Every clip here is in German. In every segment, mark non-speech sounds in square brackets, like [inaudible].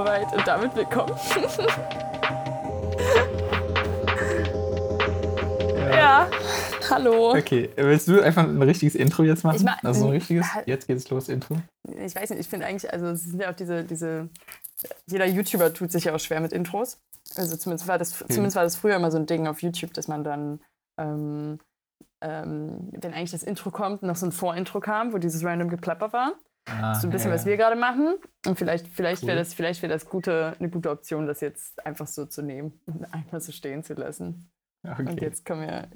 Alright, und damit willkommen. ja. ja. Hallo. Okay, willst du einfach ein richtiges Intro jetzt machen? Ich mach, also ein richtiges, jetzt geht's los, Intro. Ich weiß nicht, ich finde eigentlich, also es sind ja auch diese, diese, jeder YouTuber tut sich ja auch schwer mit Intros. Also zumindest war das, okay. zumindest war das früher immer so ein Ding auf YouTube, dass man dann, ähm, ähm, wenn eigentlich das Intro kommt, noch so ein Vorintro kam, wo dieses random Geplapper war. Ah, so ein bisschen, ja, was wir gerade machen. Und vielleicht, vielleicht cool. wäre das, vielleicht wär das gute, eine gute Option, das jetzt einfach so zu nehmen [laughs] und einfach so stehen zu lassen. Okay. Und jetzt kommen wir,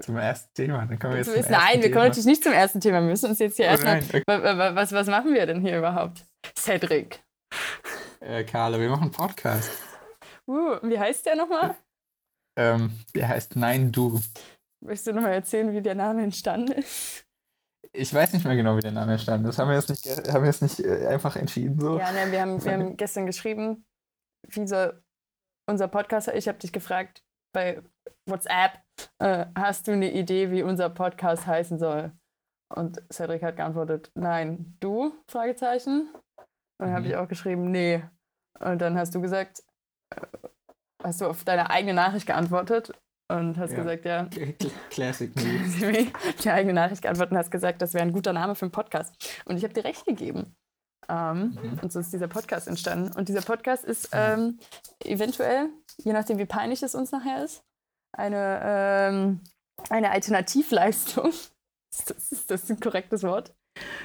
zum ersten Thema. Dann kommen wir jetzt zum nein, wir kommen natürlich nicht zum ersten Thema. Wir müssen uns jetzt hier oh, erstmal. Okay. Was, was machen wir denn hier überhaupt? Cedric. Äh, Carla, wir machen einen Podcast. Uh, wie heißt der nochmal? Ähm, der heißt Nein, du. Möchtest du nochmal erzählen, wie der Name entstanden ist? Ich weiß nicht mehr genau, wie der Name entstanden ist. Haben wir jetzt nicht, haben wir jetzt nicht äh, einfach entschieden so? Ja, ne, wir haben, wir haben [laughs] gestern geschrieben, wie soll unser Podcast, ich habe dich gefragt bei WhatsApp, äh, hast du eine Idee, wie unser Podcast heißen soll? Und Cedric hat geantwortet, nein, du? Fragezeichen. Und dann mhm. habe ich auch geschrieben, nee. Und dann hast du gesagt, äh, hast du auf deine eigene Nachricht geantwortet und hast ja. gesagt, ja. [laughs] Classic [laughs] die eigene Nachricht geantwortet und hast gesagt, das wäre ein guter Name für einen Podcast. Und ich habe dir recht gegeben. Ähm, mhm. Und so ist dieser Podcast entstanden. Und dieser Podcast ist ähm, eventuell, je nachdem wie peinlich es uns nachher ist, eine, ähm, eine Alternativleistung. [laughs] Das ist das ein korrektes Wort?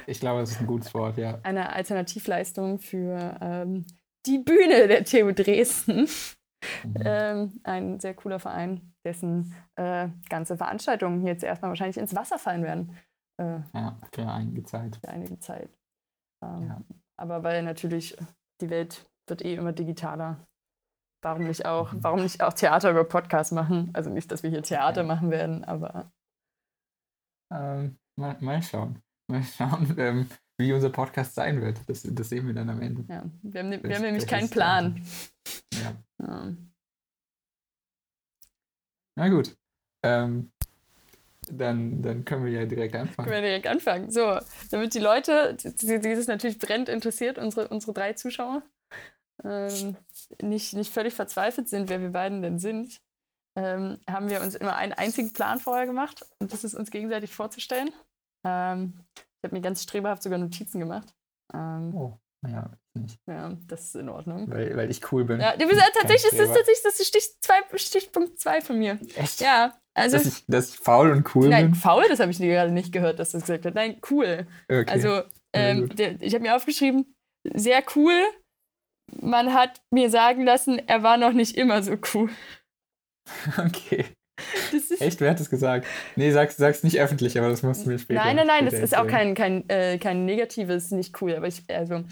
Ich glaube, das ist ein gutes Wort, ja. Eine Alternativleistung für ähm, die Bühne der TU Dresden. Mhm. Ähm, ein sehr cooler Verein, dessen äh, ganze Veranstaltungen jetzt erstmal wahrscheinlich ins Wasser fallen werden. Äh, ja, für einige Zeit. Für einige Zeit. Ähm, ja. Aber weil natürlich die Welt wird eh immer digitaler warum nicht auch, mhm. warum nicht auch Theater über Podcast machen? Also nicht, dass wir hier Theater ja. machen werden, aber. Ähm, mal, mal, schauen. Mal schauen, [laughs] ähm, wie unser Podcast sein wird. Das, das, sehen wir dann am Ende. Ja, wir haben, ne, wir haben nämlich keinen Plan. Ja. Ja. Na gut. Ähm, dann, dann können wir ja direkt anfangen. Können wir direkt anfangen. So, damit die Leute, die, die das natürlich brennend interessiert, unsere, unsere drei Zuschauer, ähm, nicht, nicht völlig verzweifelt sind, wer wir beiden denn sind, ähm, haben wir uns immer einen einzigen Plan vorher gemacht und das ist uns gegenseitig vorzustellen. Ähm, ich habe mir ganz streberhaft sogar Notizen gemacht. Ähm, oh, naja, nicht. Ja, das ist in Ordnung. Weil, weil ich cool bin. Ja, du bist, ja, tatsächlich ist das tatsächlich das ist Stich zwei, Stichpunkt 2 von mir. Echt? Ja. Also, dass, ich, dass ich faul und cool nein, bin? Nein, faul, das habe ich gerade nicht gehört, dass du das gesagt hast. Nein, cool. Okay. Also, ähm, der, ich habe mir aufgeschrieben, sehr cool, man hat mir sagen lassen, er war noch nicht immer so cool. [laughs] Okay. Echt, wer hat das gesagt? Nee, sag's, sag's nicht öffentlich, aber das musst du mir später. Nein, nein, nein, das ist auch kein, kein, äh, kein negatives, nicht cool. Aber ich, also,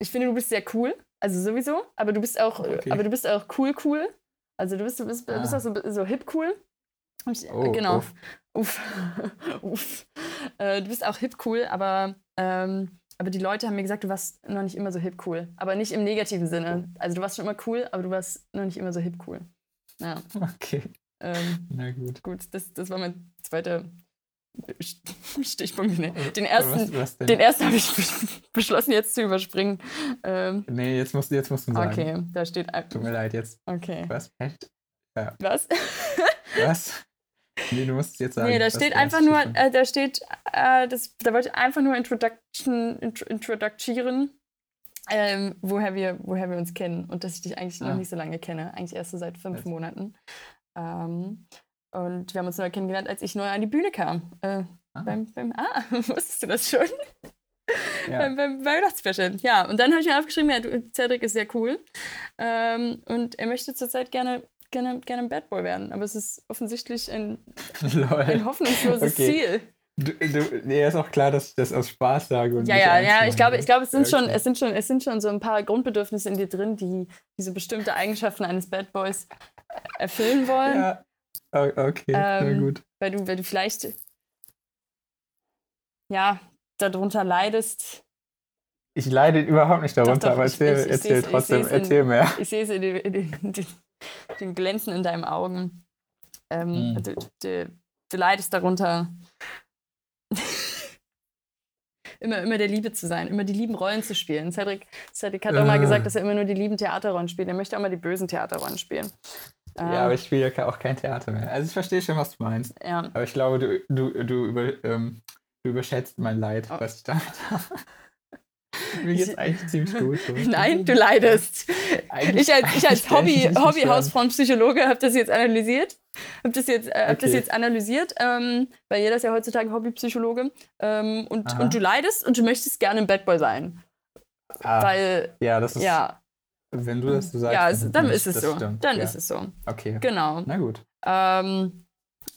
ich finde, du bist sehr cool. Also sowieso. Aber du bist auch, okay. aber du bist auch cool, cool. Also du bist, du bist, ah. bist auch so, so hip cool. Ich, oh, genau. Uff. Uff. [laughs] uff. Äh, du bist auch hip cool, aber ähm, aber die Leute haben mir gesagt, du warst noch nicht immer so hip cool. Aber nicht im negativen Sinne. Also du warst schon immer cool, aber du warst noch nicht immer so hip cool. Ja. [laughs] Okay. Ähm, Na gut. Gut, das, das war mein zweiter [laughs] Stichpunkt. Nee. Den ersten, was, was den ersten habe ich beschlossen, jetzt zu überspringen. Ähm, nee, jetzt musst, jetzt musst du sagen. Okay, da steht. Tut mir leid, jetzt. Okay. Was? Ja. Was? [laughs] was? Nee, du musst es jetzt sagen. Nee, da steht einfach nur, äh, da steht, äh, das, da wollte ich einfach nur Introduction, intro, introducieren, ähm, woher, wir, woher wir uns kennen und dass ich dich eigentlich ah. noch nicht so lange kenne, eigentlich erst so seit fünf Jetzt. Monaten. Ähm, und wir haben uns neu kennengelernt, als ich neu an die Bühne kam. Äh, ah. Beim, beim, ah, [laughs] wusstest du das schon? Ja. beim, beim Weihnachtsspecial. Ja, und dann habe ich mir aufgeschrieben, ja, du, Cedric ist sehr cool. Ähm, und er möchte zurzeit gerne gerne, gerne ein Bad Boy werden, aber es ist offensichtlich ein, [laughs] ein hoffnungsloses okay. Ziel. Du, du, nee, ist auch klar, dass ich das aus Spaß sage. Und ja, ja, ja. Ich glaube, ich glaube, es sind okay. schon, es sind schon, es sind schon so ein paar Grundbedürfnisse in dir drin, die diese bestimmte Eigenschaften eines Bad Boys erfüllen wollen. Ja. Okay, ähm, na gut. Weil du, weil du vielleicht ja darunter leidest. Ich leide überhaupt nicht darunter, doch, doch, aber erzähl, ich, ich, erzähl trotzdem, erzähl mehr. Ich sehe es in, in, in, in, den Glänzen in deinen Augen. Ähm, mhm. du, du, du, leidest darunter, [laughs] immer, immer der Liebe zu sein, immer die lieben Rollen zu spielen. Cedric, Cedric hat auch mal gesagt, dass er immer nur die lieben Theaterrollen spielt. Er möchte auch mal die bösen Theaterrollen spielen. Ja, ähm, aber ich spiele ja auch kein Theater mehr. Also ich verstehe schon, was du meinst. Ja. Aber ich glaube, du, du, du, über, ähm, du überschätzt mein Leid, oh. was ich damit habe. [laughs] Mir geht's eigentlich ziemlich gut. [laughs] Nein, du leidest. Eigentlich, ich als, ich als Hobby, Hobbyhausfrauenpsychologe habe das jetzt analysiert. Habe das jetzt, äh, okay. hab das jetzt analysiert, ähm, weil jeder ist ja heutzutage Hobbypsychologe. Ähm, und, und du leidest und du möchtest gerne im Bad Boy sein. Ah, weil, ja, das ist. Ja. Wenn du das so sagst. Ja, dann, dann ist es so. Stimmt. Dann ja. ist es so. Okay. Genau. Na gut. Ähm,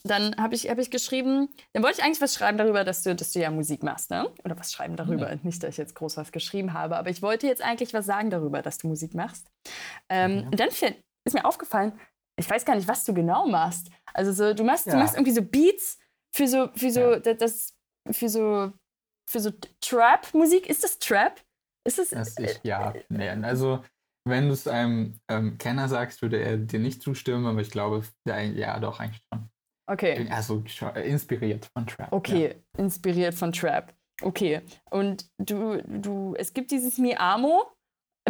dann habe ich, hab ich geschrieben, dann wollte ich eigentlich was schreiben darüber, dass du, dass du ja Musik machst, ne? Oder was schreiben darüber. Mhm. Nicht, dass ich jetzt groß was geschrieben habe, aber ich wollte jetzt eigentlich was sagen darüber, dass du Musik machst. Ähm, mhm. Und dann ist mir aufgefallen, ich weiß gar nicht, was du genau machst. Also so, du machst, ja. du machst irgendwie so Beats für so, für so, ja. das, für so, für so Trap-Musik. Ist das Trap? Ist das? das ich, ja, nee, also wenn du es einem ähm, Kenner sagst, würde er dir nicht zustimmen, aber ich glaube, ja, ja doch, eigentlich schon. Okay. Also inspiriert von Trap. Okay, ja. inspiriert von Trap. Okay. Und du, du, es gibt dieses Mi Amo.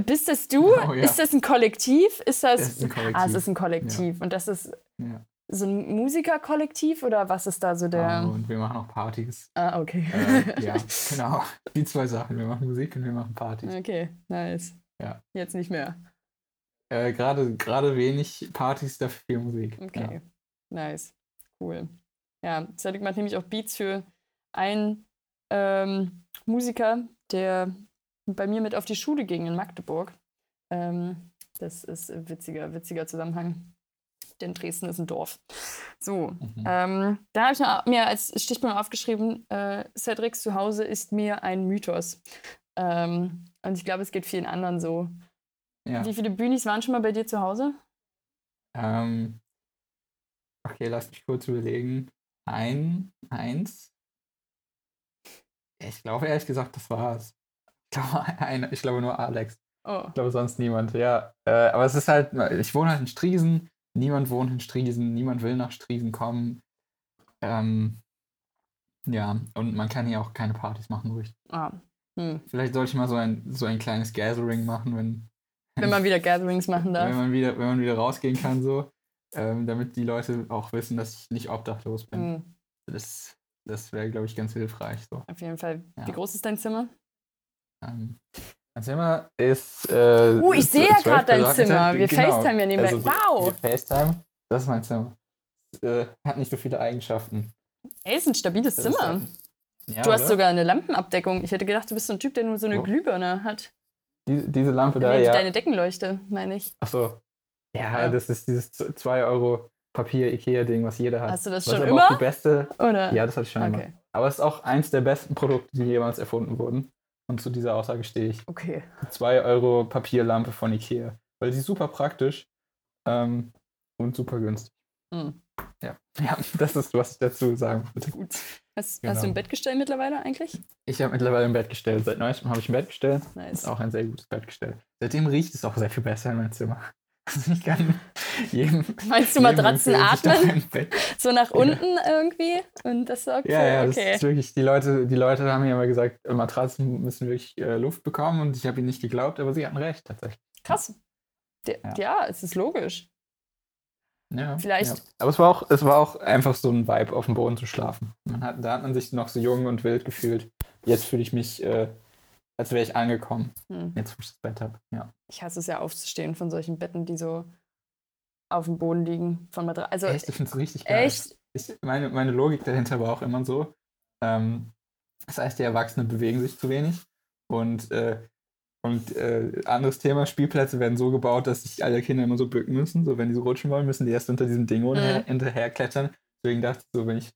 Bist das du? [laughs] Oh, ja. Ist das ein Kollektiv? Ist das? Es ist ein Kollektiv. Ah, es ist ein Kollektiv. Und das ist so ein Musikerkollektiv oder was ist da so der? Oh, und wir machen auch Partys. Ah, okay. Äh, ja, [laughs] genau. Die zwei Sachen. Wir machen Musik und wir machen Partys. Okay, nice. Ja. Jetzt nicht mehr. Äh, Gerade wenig Partys, dafür viel Musik. Okay, nice. Cool. Ja, Cedric macht nämlich auch Beats für einen ähm, Musiker, der bei mir mit auf die Schule ging in Magdeburg. Ähm, das ist ein witziger, witziger Zusammenhang. Denn Dresden ist ein Dorf. So, mhm. ähm, da habe ich mir als Stichpunkt aufgeschrieben, äh, Cedrics Zuhause ist mir ein Mythos. Ähm, und ich glaube, es geht vielen anderen so. Ja. Wie viele Bühnis waren schon mal bei dir zu Hause? Ähm, Okay, lass mich kurz überlegen. Ein, eins. Ich glaube ehrlich gesagt, das war's. Ich glaube, [laughs] ein, ich glaube nur Alex. Oh. Ich glaube sonst niemand, ja. Äh, aber es ist halt, ich wohne halt in Striesen. Niemand wohnt in Striesen. Niemand will nach Striesen kommen. Ähm, ja, und man kann hier auch keine Partys machen, ruhig. Ah. Hm. Vielleicht sollte ich mal so ein, so ein kleines Gathering machen, wenn. Wenn man [laughs] wieder Gatherings machen darf. Wenn man wieder, wenn man wieder rausgehen kann, so ähm, damit die Leute auch wissen, dass ich nicht obdachlos bin. Mhm. Das, das wäre, glaube ich, ganz hilfreich. So. Auf jeden Fall. Ja. Wie groß ist dein Zimmer? Ähm, mein Zimmer ist. Äh, uh, ich sehe ja gerade dein Zimmer. Wir genau. FaceTime ja nebenbei. Also, wow! FaceTime, das ist mein Zimmer. Äh, hat nicht so viele Eigenschaften. Ey, ist ein stabiles das Zimmer. Ja, du hast oder? sogar eine Lampenabdeckung. Ich hätte gedacht, du bist so ein Typ, der nur so eine oh. Glühbirne hat. Die, diese Lampe da, ja. Deine Deckenleuchte, meine ich. Ach so. Ja, ja, das ist dieses 2 Euro Papier-Ikea-Ding, was jeder hat. Hast du das schon immer? die beste, Oder? Ja, das hatte ich schon okay. immer. Aber es ist auch eins der besten Produkte, die jemals erfunden wurden. Und zu dieser Aussage stehe ich. Okay. 2 Euro Papierlampe von Ikea. Weil sie ist super praktisch ähm, und super günstig. Mhm. Ja. [laughs] ja, das ist, was ich dazu sagen wollte. Gut. Hast, genau. hast, du ein Bettgestell mittlerweile eigentlich? Ich habe mittlerweile ein Bettgestell. Seit neuestem habe ich ein Bettgestell. Nice. Ist auch ein sehr gutes Bettgestell. Seitdem riecht es auch sehr viel besser in meinem Zimmer. [laughs] Also ich kann jedem. Meinst du Matratzen atmen? [laughs] So nach unten ja. irgendwie? Und das sorgt ja, ja, okay. das ist wirklich, die Leute, die Leute haben mir immer gesagt, Matratzen müssen wirklich äh, Luft bekommen und ich habe ihnen nicht geglaubt, aber sie hatten recht tatsächlich. Krass. ja. ja, es ist logisch. Ja, Vielleicht. Ja. Aber es war, auch, es war auch einfach so ein Vibe, auf dem Boden zu schlafen. Man hat, da hat man sich noch so jung und wild gefühlt. Jetzt fühle ich mich äh, als wäre ich angekommen. Hm. Jetzt, wo ich das Bett habe. Ja. Ich hasse es ja aufzustehen von solchen Betten, die so auf dem Boden liegen. Von Madra also, echt, ich finde es richtig geil. Echt? Ich, meine, meine Logik dahinter war auch immer so. Ähm, das heißt, die Erwachsenen bewegen sich zu wenig. Und, äh, und äh, anderes Thema, Spielplätze werden so gebaut, dass sich alle Kinder immer so bücken müssen. So, wenn die so rutschen wollen, müssen die erst unter diesem Ding mhm. hinterherklettern. Deswegen dachte ich so, wenn ich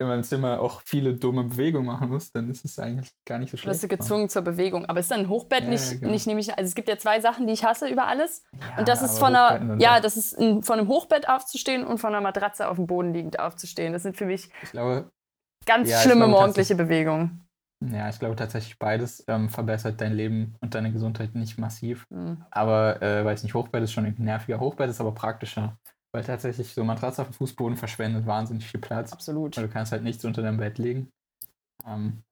in meinem Zimmer auch viele dumme Bewegungen machen muss, dann ist es eigentlich gar nicht so schlecht. Bist du gezwungen zur Bewegung. Aber ist dann ein Hochbett ja, nicht, genau. nicht nämlich, also es gibt ja zwei Sachen, die ich hasse über alles. Ja, und das ist von einer, ja, das ist ein, von einem Hochbett aufzustehen und von einer Matratze auf dem Boden liegend aufzustehen. Das sind für mich glaube, ganz ja, schlimme glaube, morgendliche Bewegungen. Ja, ich glaube tatsächlich beides ähm, verbessert dein Leben und deine Gesundheit nicht massiv. Mhm. Aber äh, weiß nicht, Hochbett ist schon ein nerviger. Hochbett ist aber praktischer. Weil tatsächlich so Matratze auf dem Fußboden verschwendet wahnsinnig viel Platz. Absolut. Weil du kannst halt nichts unter deinem Bett legen. Ähm,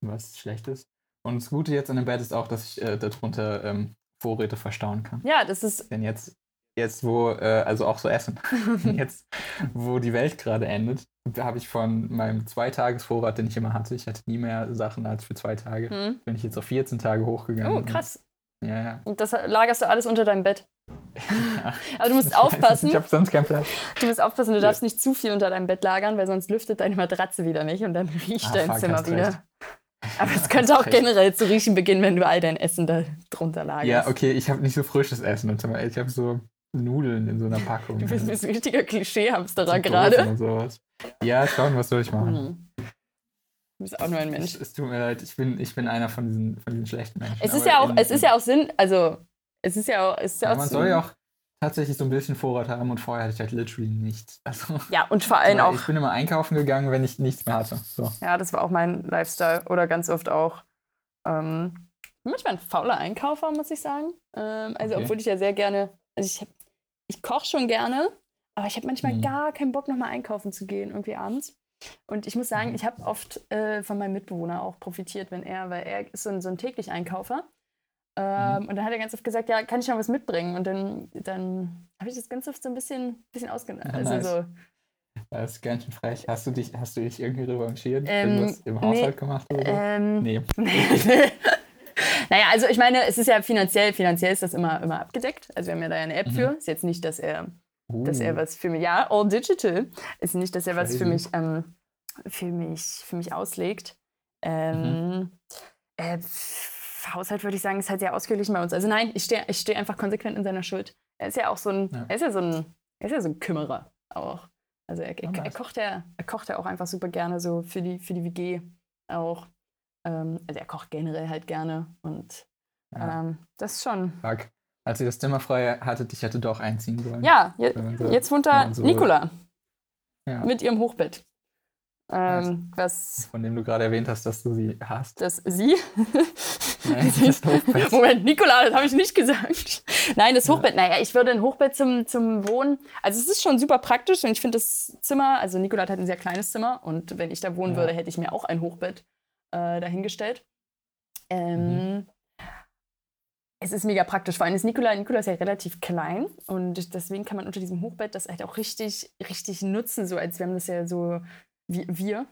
was schlecht ist. Und das Gute jetzt an dem Bett ist auch, dass ich äh, darunter ähm, Vorräte verstauen kann. Ja, das ist. Denn jetzt, jetzt wo, äh, also auch so Essen, [laughs] jetzt, wo die Welt gerade endet, habe ich von meinem Zweitagesvorrat, den ich immer hatte, ich hatte nie mehr Sachen als für zwei Tage, Hm. bin ich jetzt auf 14 Tage hochgegangen. Oh, krass. Ja, ja. Und das lagerst du alles unter deinem Bett. [laughs] ja. Aber du musst [laughs] aufpassen. Ich habe sonst keinen Platz. Du musst aufpassen, du darfst nicht zu viel unter deinem Bett lagern, weil sonst lüftet deine Matratze wieder nicht und dann riecht Ah, dein fuck, Zimmer wieder. recht. Aber es könnte auch generell zu riechen beginnen, wenn du all dein Essen da drunter lagerst. Ja, okay, ich habe nicht so frisches Essen. und Ich habe so Nudeln in so einer Packung. Du bist, ein richtiger Klischee-Hamsterer gerade. Sowas. Ja, schauen, was soll ich machen? Hm. Du bist auch nur ein Mensch. Es, es tut mir leid, ich bin, ich bin einer von diesen, von diesen schlechten Menschen. Es ist Aber ja auch, in- es ist ja auch Sinn, also es ist ja auch, es ist ja, Ja, auch man Sinn- soll ja auch tatsächlich so ein bisschen Vorrat haben und vorher hatte ich halt literally nichts. Also, Ja, und vor allem auch, ich bin immer einkaufen gegangen, wenn ich nichts mehr hatte. So. ja, das war auch mein Lifestyle oder ganz oft auch. Ähm, manchmal ein fauler Einkaufer, muss ich sagen. Ähm, also, Okay. obwohl ich ja sehr gerne, also ich, ich koche schon gerne, aber ich habe manchmal Mhm. gar keinen Bock, nochmal einkaufen zu gehen, irgendwie abends. Und ich muss sagen, Mhm. ich habe oft äh, von meinem Mitbewohner auch profitiert, wenn er, weil er ist so ein, so ein täglich Einkaufer. Ähm, Und dann hat er ganz oft gesagt, ja, kann ich noch was mitbringen? Und dann, dann habe ich das ganz oft so ein bisschen, bisschen ausgenommen. Ja, Also nice. so, Das ist ganz schön frech. Hast du dich, hast du dich irgendwie revanchiert? Ähm, Irgendwas im nee, Haushalt gemacht oder so? ähm, nee. [laughs] naja, also ich meine, es ist ja finanziell, finanziell ist das immer, immer abgedeckt. Also wir haben ja da ja eine App Mhm. für. Ist jetzt nicht, dass er, dass er Uh, was für mich, ja, all digital. Ist nicht, dass er was für Crazy. mich, ähm, für mich, für mich auslegt. Ähm, Mhm. äh, Haushalt würde ich sagen, ist halt sehr ausgeglichen bei uns. Also nein, ich stehe ich steh einfach konsequent in seiner Schuld. Er ist ja auch so ein, Ja. er ist ja so ein, er ist ja so ein Kümmerer auch. Also er, er, Ah, er kocht ja, er kocht ja auch einfach super gerne so für die, für die WG auch. Ähm, also er kocht generell halt gerne und ja, ähm, das ist schon. fuck. Als ihr das Zimmer frei hattet, ich hätte doch einziehen sollen. Ja, je, so- jetzt wohnt da so- Nicola Ja. mit ihrem Hochbett. Ähm, was Von dem du gerade erwähnt hast, dass du sie hast. das sie. Nein, [laughs] Sie- das Hochbett. Moment, Nicola, das habe ich nicht gesagt. Nein, das Hochbett. Naja, ich würde ein Hochbett zum, zum Wohnen. Also es ist schon super praktisch und ich finde das Zimmer, also Nicola hat halt ein sehr kleines Zimmer und wenn ich da wohnen Ja. würde, hätte ich mir auch ein Hochbett äh, dahingestellt. Ähm, Mhm. Es ist mega praktisch, vor allem ist Nicola, Nicola ist ja relativ klein und deswegen kann man unter diesem Hochbett das halt auch richtig, richtig nutzen, so als wir haben das ja so, wie, wir,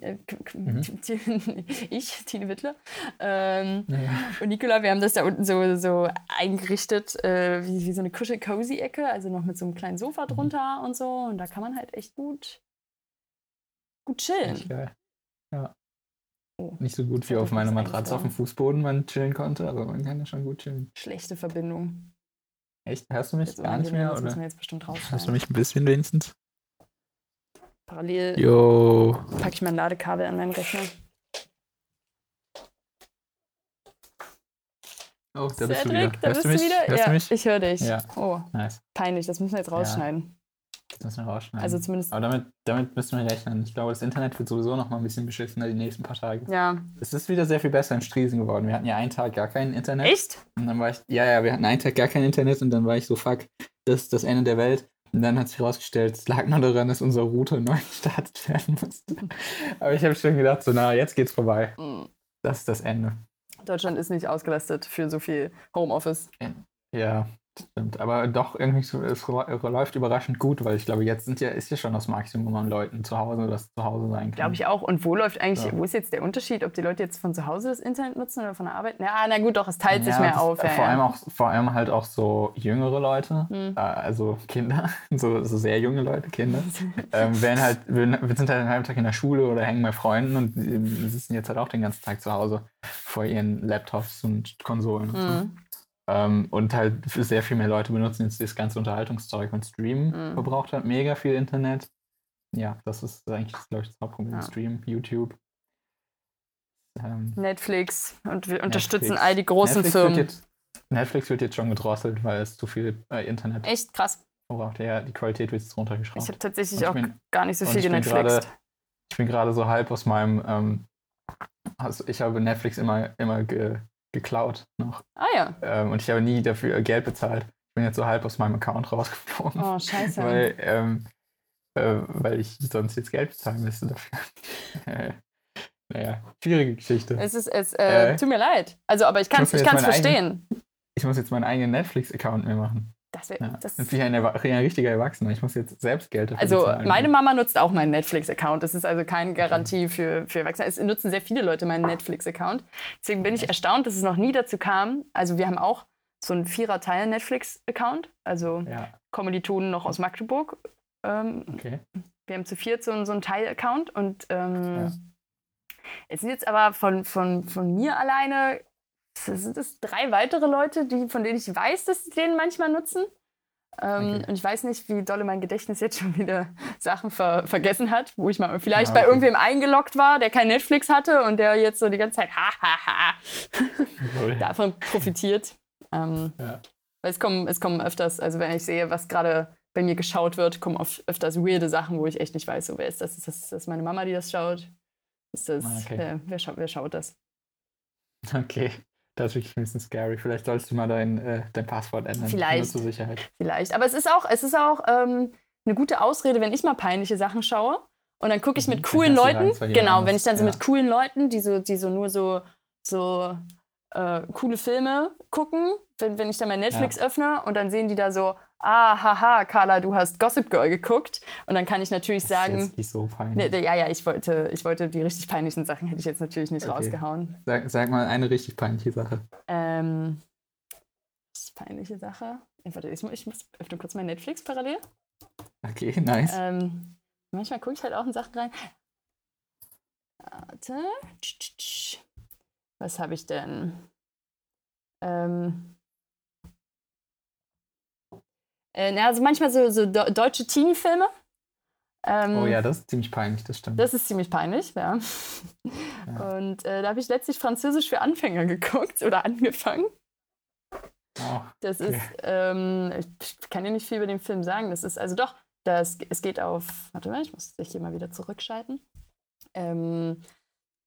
äh, Mhm. [laughs] ich, Tine Wittler, ähm, Ja. und Nicola, wir haben das da unten so, so eingerichtet, äh, wie, wie so eine Kuschel-Cozy-Ecke, also noch mit so einem kleinen Sofa Mhm. drunter und so. Und da kann man halt echt gut, gut chillen. Echt geil. Ja. Oh. Nicht so gut wie auf meiner Matratze auf dem Fußboden man chillen konnte, aber man kann ja schon gut chillen. Schlechte Verbindung. Echt? Hörst du mich Jetzt gar nicht mehr? Das müssen Oder? wir jetzt bestimmt Hörst du mich ein bisschen wenigstens? Parallel Jo. packe ich mein Ladekabel an meinen Rechner. Oh, da bist du wieder. Cedric, da Hörst bist du mich? du wieder? Hörst ja, du mich? ich höre dich. Ja. Oh, Nice. peinlich, das müssen wir jetzt rausschneiden. Das müssen wir rausschneiden. Also zumindest, aber damit, damit müssen wir rechnen. Ich glaube, das Internet wird sowieso noch mal ein bisschen beschissener die nächsten paar Tage. ja. Es ist wieder sehr viel besser in Striesen geworden. Wir hatten ja einen Tag gar kein Internet. Echt? Und dann war ich, ja, ja, wir hatten einen Tag gar kein Internet und dann war ich so, fuck, das ist das Ende der Welt. Und dann hat sich herausgestellt, es lag nur daran, dass unser Router [laughs] neu gestartet werden musste. Aber ich habe schon gedacht, so, na, jetzt geht's vorbei. Mm. Das ist das Ende. Deutschland ist nicht ausgelastet für so viel Homeoffice. Ja, stimmt. Aber doch irgendwie so, es läuft überraschend gut, weil ich glaube, jetzt sind ja, ist ja schon das Maximum an Leuten zu Hause, das zu Hause sein kann. Glaube ich auch. Und wo läuft eigentlich, Ja. wo ist jetzt der Unterschied, ob die Leute jetzt von zu Hause das Internet nutzen oder von der Arbeit? Ja, na gut, doch, es teilt sich Ja, mehr das- auf. Ja, vor, allem auch, vor allem halt auch so jüngere Leute, Hm. äh, also Kinder, [laughs] so, so sehr junge Leute, Kinder, [laughs] ähm, werden halt, wir sind halt einen halben Tag in der Schule oder hängen bei Freunden und ähm, sitzen jetzt halt auch den ganzen Tag zu Hause vor ihren Laptops und Konsolen. Und, so. Ähm, und halt sehr viel mehr Leute benutzen jetzt das ganze Unterhaltungszeug und Stream Mhm. verbraucht halt mega viel Internet. Ja, das ist eigentlich, glaube ich, das Hauptproblem. Ja. Stream, YouTube. Ähm, Netflix und wir unterstützen Netflix. all die großen Netflix wird, Firmen. jetzt, Netflix wird jetzt schon gedrosselt, weil es zu viel äh, Internet Echt krass. verbraucht. Ja, die Qualität wird jetzt Ich runtergeschraubt. habe tatsächlich ich auch bin- gar nicht so viel ich genetflixt. Ich bin gerade so halb aus meinem, ähm, also ich habe Netflix immer, immer ge, geklaut noch. Ah ja. Ähm, und ich habe nie dafür Geld bezahlt. Ich bin jetzt so halb aus meinem Account [laughs] rausgeflogen. Oh, scheiße. weil, ähm, äh, weil ich sonst jetzt Geld bezahlen müsste dafür. [laughs] Äh, Naja, schwierige Geschichte. Es ist, es äh, äh, tut mir leid. Also, aber ich kann es ich verstehen. Eigenen, ich muss jetzt meinen eigenen Netflix-Account mehr machen. Das wäre. Ja. Das bin ich ein, ein, richtiger Erwachsener. Ich muss jetzt selbst Geld dafür Also, bezahlen. meine Mama nutzt auch meinen Netflix-Account. Das ist also keine Garantie für, für Erwachsene. Es nutzen sehr viele Leute meinen Netflix-Account. Deswegen bin ich erstaunt, dass es noch nie dazu kam. Also, wir haben auch so einen Vierer-Teil-Netflix-Account. Also, ja. Kommilitonen noch aus Magdeburg. Ähm, okay. Wir haben zu viert so, so einen Teil-Account und. Ähm, ja. Es sind jetzt aber von, von, von mir alleine sind es drei weitere Leute, die, von denen ich weiß, dass sie den manchmal nutzen. Ähm, okay. Und ich weiß nicht, wie dolle mein Gedächtnis jetzt schon wieder [laughs] Sachen ver vergessen hat, wo ich mal vielleicht ja, okay. bei irgendwem eingeloggt war, der kein Netflix hatte und der jetzt so die ganze Zeit ha ha ha [laughs] davon profitiert. Ähm, ja. Weil es kommen, es kommen öfters, also wenn ich sehe, was gerade bei mir geschaut wird, kommen oft öfters weirde Sachen, wo ich echt nicht weiß, so wer ist das? Ist das, ist das meine Mama, die das schaut? Ist das, ah, okay. äh, wer, scha wer schaut das? Okay. Das ist wirklich ein bisschen scary. Vielleicht sollst du mal dein, äh, dein Passwort ändern. Vielleicht. Zur Sicherheit. Vielleicht. Aber es ist auch, es ist auch ähm, eine gute Ausrede, wenn ich mal peinliche Sachen schaue. Und dann gucke ich mit mhm. coolen Leuten. Genau, wenn ich dann so ja. mit coolen Leuten, die so, die so nur so, so äh, coole Filme gucken, wenn, wenn ich dann mein Netflix ja. öffne und dann sehen die da so, ah, haha, Carla, du hast Gossip Girl geguckt. Und dann kann ich natürlich das sagen. Ist nicht so peinlich. Ne, ja, ja, ich wollte, ich wollte die richtig peinlichen Sachen hätte ich jetzt natürlich nicht okay. rausgehauen. Sag, sag, mal eine richtig peinliche Sache. Ähm, peinliche Sache. Ich, warte, ich, ich muss öffne kurz mein Netflix parallel. Okay, nice. Ähm, manchmal gucke ich halt auch in Sachen rein. Warte. Was habe ich denn? Ähm, äh, also manchmal so, so deutsche Teenie-Filme. Ähm, oh ja, das ist ziemlich peinlich, das stimmt. Das ist ziemlich peinlich, ja. ja. Und äh, da habe ich letztlich Französisch für Anfänger geguckt oder angefangen. Oh, das okay. ist, ähm, ich kann dir nicht viel über den Film sagen. Das ist, also doch, das, es geht auf, warte mal, ich muss dich hier mal wieder zurückschalten. Ähm,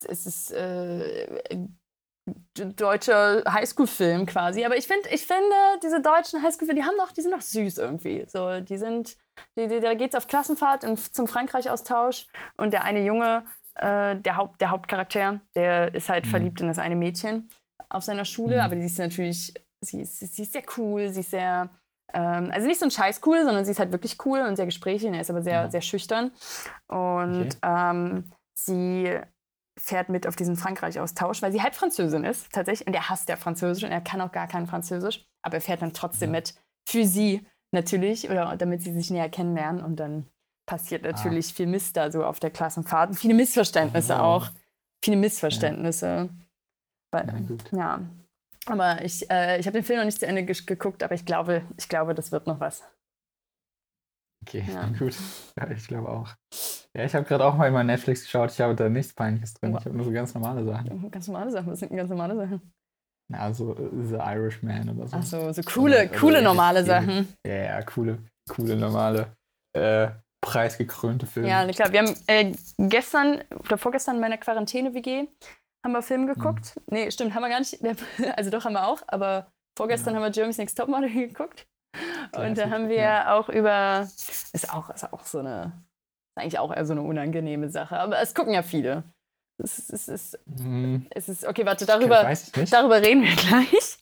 es ist äh, deutscher Highschool-Film quasi. Aber ich finde, ich finde, diese deutschen Highschool-Filme, die haben noch, die sind noch süß irgendwie. So, die sind, die, die, da geht's auf Klassenfahrt in, zum Frankreich-Austausch und der eine Junge, äh, der, Haupt, der Hauptcharakter, der ist halt mhm. verliebt in das eine Mädchen auf seiner Schule, mhm. aber die ist natürlich, sie ist, sie ist sehr cool, sie ist sehr, ähm, also nicht so ein Scheiß cool, sondern sie ist halt wirklich cool und sehr gesprächig und er ist aber sehr, ja. sehr schüchtern. Und okay. ähm, sie fährt mit auf diesen Frankreich-Austausch, weil sie halb Französin ist, tatsächlich. Und er hasst ja Französisch und er kann auch gar kein Französisch. Aber er fährt dann trotzdem ja. mit für sie natürlich, oder damit sie sich näher kennenlernen. Und dann passiert natürlich ah. viel Mist da so auf der Klassenfahrt. Und viele Missverständnisse oh. auch. Viele Missverständnisse. Ja, ja. Aber ich, äh, ich habe den Film noch nicht zu Ende geguckt, aber ich glaube, ich glaube, das wird noch was. Okay, ja. [laughs] gut. Ja, ich glaube auch. Ja, ich habe gerade auch mal in mein Netflix geschaut. Ich habe da nichts Peinliches drin. Ich habe nur so ganz normale Sachen. Ganz normale Sachen? Was sind denn ganz normale Sachen? Ja, so äh, The Irishman oder so. Ach so, so coole, oder, coole oder normale Sachen. Ja, ja, coole, coole normale, äh, preisgekrönte Filme. Ja, ich glaube, wir haben äh, gestern oder vorgestern in meiner Quarantäne-WG haben wir Film geguckt. Mhm. Nee, stimmt, haben wir gar nicht. [laughs] Also doch, haben wir auch. Aber vorgestern ja. haben wir Jeremy's Next Topmodel [laughs] geguckt. Und da haben wir ja. auch über, ist auch, ist auch so eine, ist eigentlich auch eher so eine unangenehme Sache, aber es gucken ja viele. Es ist, es ist, hm. es ist okay, warte, darüber, darüber reden wir [laughs] gleich.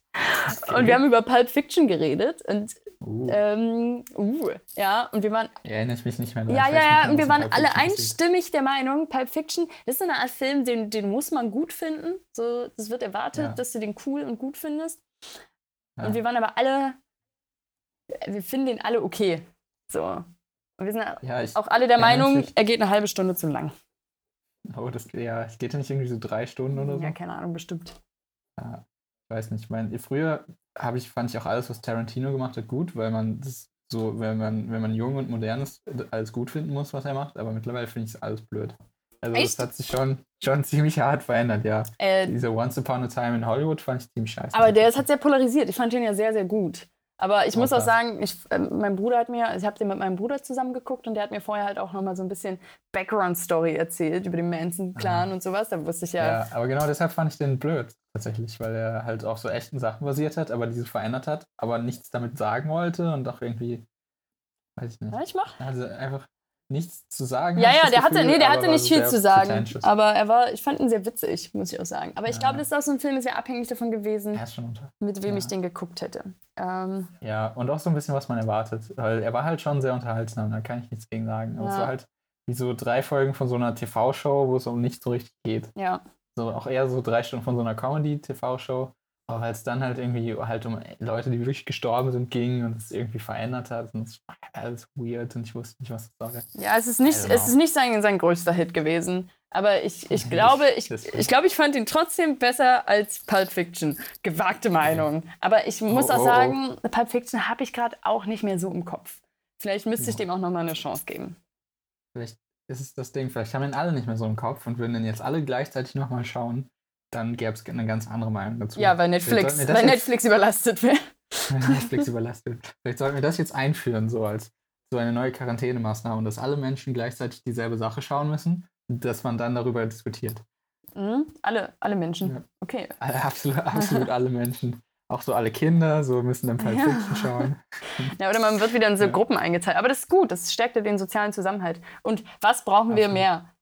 Okay. Und wir haben über Pulp Fiction geredet und uh. Ähm, uh, ja, und wir waren. Erinnere ich mich nicht mehr daran. Ja, ja, ja, und wir waren alle einstimmig der Meinung, Pulp Fiction, das ist eine Art Film, den, den muss man gut finden. So, es wird erwartet, ja. dass du den cool und gut findest. Ja. Und wir waren aber alle wir finden den alle okay. So. Und wir sind ja, auch alle der Meinung, er geht eine halbe Stunde zu lang. Oh, das ja, geht ja nicht irgendwie so drei Stunden oder so? Ja, keine Ahnung, bestimmt. Ja, ich weiß nicht. Ich meine, früher habe ich, fand ich auch alles, was Tarantino gemacht hat, gut, weil man das so, wenn man, wenn man jung und modern ist, alles gut finden muss, was er macht, aber mittlerweile finde ich es alles blöd. Also Echt? das hat sich schon, schon [laughs] ziemlich hart verändert, ja. Äh, Dieser Once Upon a Time in Hollywood fand ich ziemlich scheiße. Aber der ist halt sehr polarisiert. Ich fand den ja sehr, sehr gut. Aber ich muss auch sagen, ich, äh, mein Bruder hat mir, ich habe den mit meinem Bruder zusammen geguckt und der hat mir vorher halt auch nochmal so ein bisschen Background-Story erzählt über den Manson-Clan und sowas. Da wusste ich ja. Ja, aber genau deshalb fand ich den blöd, tatsächlich, weil er halt auch so echten Sachen basiert hat, aber diese verändert hat, aber nichts damit sagen wollte und auch irgendwie, weiß ich nicht. Ja, ich mach. Also einfach, nichts zu sagen. Ja, ja, der hatte, Gefühl, nee, der hatte nicht viel zu sagen. Aber er war, ich fand ihn sehr witzig, muss ich auch sagen. Aber ich Ja. glaube, das ist auch so ein Film, der sehr abhängig davon gewesen, ist mit wem ja. ich den geguckt hätte. Ähm, Ja, und auch so ein bisschen, was man erwartet. Weil er war halt schon sehr unterhaltsam, da kann ich nichts gegen sagen. Aber es Ja. war halt wie so drei Folgen von so einer TV-Show, wo es um nichts so richtig geht. ja. So auch eher so drei Stunden von so einer Comedy-TV-Show. Aber weil es dann halt irgendwie halt um Leute, die wirklich gestorben sind, ging und es irgendwie verändert hat. Und es war alles weird und ich wusste nicht, was das soll. Ja, es ist nicht, es ist nicht sein, sein größter Hit gewesen. Aber ich, [laughs] ich glaube, ich, ich glaube, ich fand ihn trotzdem besser als Pulp Fiction. Gewagte Meinung. Aber ich muss Oh, auch oh, oh. sagen, Pulp Fiction habe ich gerade auch nicht mehr so im Kopf. Vielleicht müsste ich dem auch nochmal eine Chance geben. Vielleicht ist es das Ding, vielleicht haben ihn alle nicht mehr so im Kopf und würden den jetzt alle gleichzeitig nochmal schauen, dann gäbe es eine ganz andere Meinung dazu. Ja, weil Netflix, wir weil jetzt- Netflix überlastet wäre. [laughs] wenn Netflix überlastet. Vielleicht sollten wir das jetzt einführen, so als so eine neue Quarantänemaßnahme, dass alle Menschen gleichzeitig dieselbe Sache schauen müssen, dass man dann darüber diskutiert. Mhm. Alle, alle Menschen. Ja. Okay. Absolut, absolut [laughs] alle Menschen. Auch so alle Kinder, so müssen dann Pulp Ja. Fiction schauen. [laughs] Ja, oder man wird wieder in so Ja. Gruppen eingeteilt. Aber das ist gut, das stärkt ja den sozialen Zusammenhalt. Und was brauchen wir Absolut. mehr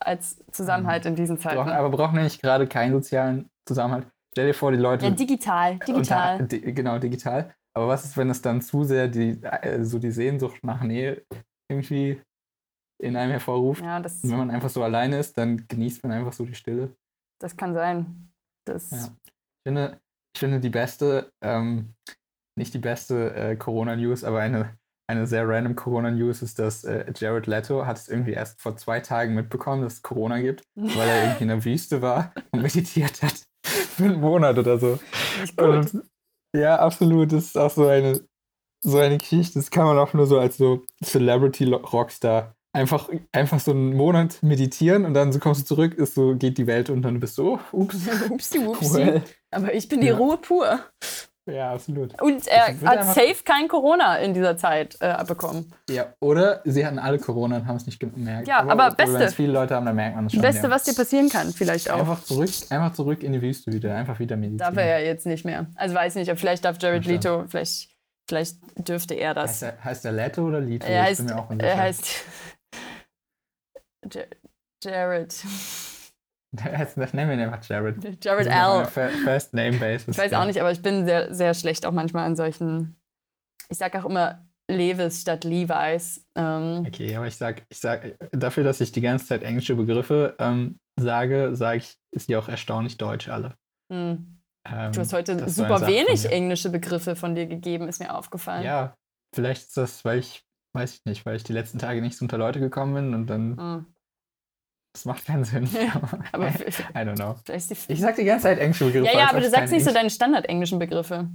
als Zusammenhalt in diesen Zeiten? Brauchen, aber brauchen nämlich gerade keinen sozialen Zusammenhalt. Stell dir vor, die Leute. ja, digital, digital. Unter, di, genau, digital. Aber was ist, wenn es dann zu sehr die, äh, so die Sehnsucht nach Nähe irgendwie in einem hervorruft? Ja, das, Und wenn man einfach so alleine ist, dann genießt man einfach so die Stille. das kann sein. Das, Ja. Ich finde, ich finde die beste, ähm, nicht die beste äh, Corona-News, aber eine, eine sehr random Corona-News ist, dass äh, Jared Leto hat es irgendwie erst vor zwei Tagen mitbekommen, dass es Corona gibt, [laughs] weil er irgendwie in der Wüste war und meditiert hat. [laughs] Für einen Monat oder so. Und, ja, absolut. Das ist auch so eine, so eine Geschichte. Das kann man auch nur so als so Celebrity-Rockstar einfach, einfach so einen Monat meditieren und dann so kommst du zurück, ist so, geht die Welt und du bist so, oh, ups, [laughs] Upsi, upsi. well. Aber ich bin die Ja. Ruhe pur. Ja, absolut. Und er Ich würd hat safe kein Corona in dieser Zeit äh, abbekommen. Ja, oder sie hatten alle Corona und haben es nicht gemerkt. Ja, aber Beste. Wenn es viele Leute haben, dann merkt man es Das schon. Beste, ja. was dir passieren kann, vielleicht auch. Einfach zurück, einfach zurück in die Wüste wieder, einfach wieder meditieren. Darf er ja jetzt nicht mehr. Also weiß nicht, aber vielleicht darf Jared. Leto, vielleicht, vielleicht dürfte er das. Heißt er, heißt er Leto oder Lito? Er Ich heißt, bin mir auch er heißt [laughs] Ja- Jared. Jetzt nennen wir ihn einfach Jared. [laughs] Jared L. First Name Basis. Ich weiß auch nicht, aber ich bin sehr, sehr schlecht auch manchmal an solchen. Ich sag auch immer Levis statt Levi's. Ähm, Okay, aber ich sag, ich sag, dafür, dass ich die ganze Zeit englische Begriffe ähm, sage, sage ich, ist die auch erstaunlich deutsch alle. hm. Ähm, Du hast heute das super wenig englische Begriffe von dir gegeben, ist mir aufgefallen. Ja, vielleicht ist das, weil ich, weiß ich nicht, weil ich die letzten Tage nicht so unter Leute gekommen bin und dann, Hm. Das macht keinen Sinn. Ja, [laughs] Aber I, I don't know. Ich sag die ganze Zeit englische Begriffe. ja, ja, aber du ich sagst nicht so Englisch- deine standardenglischen Begriffe.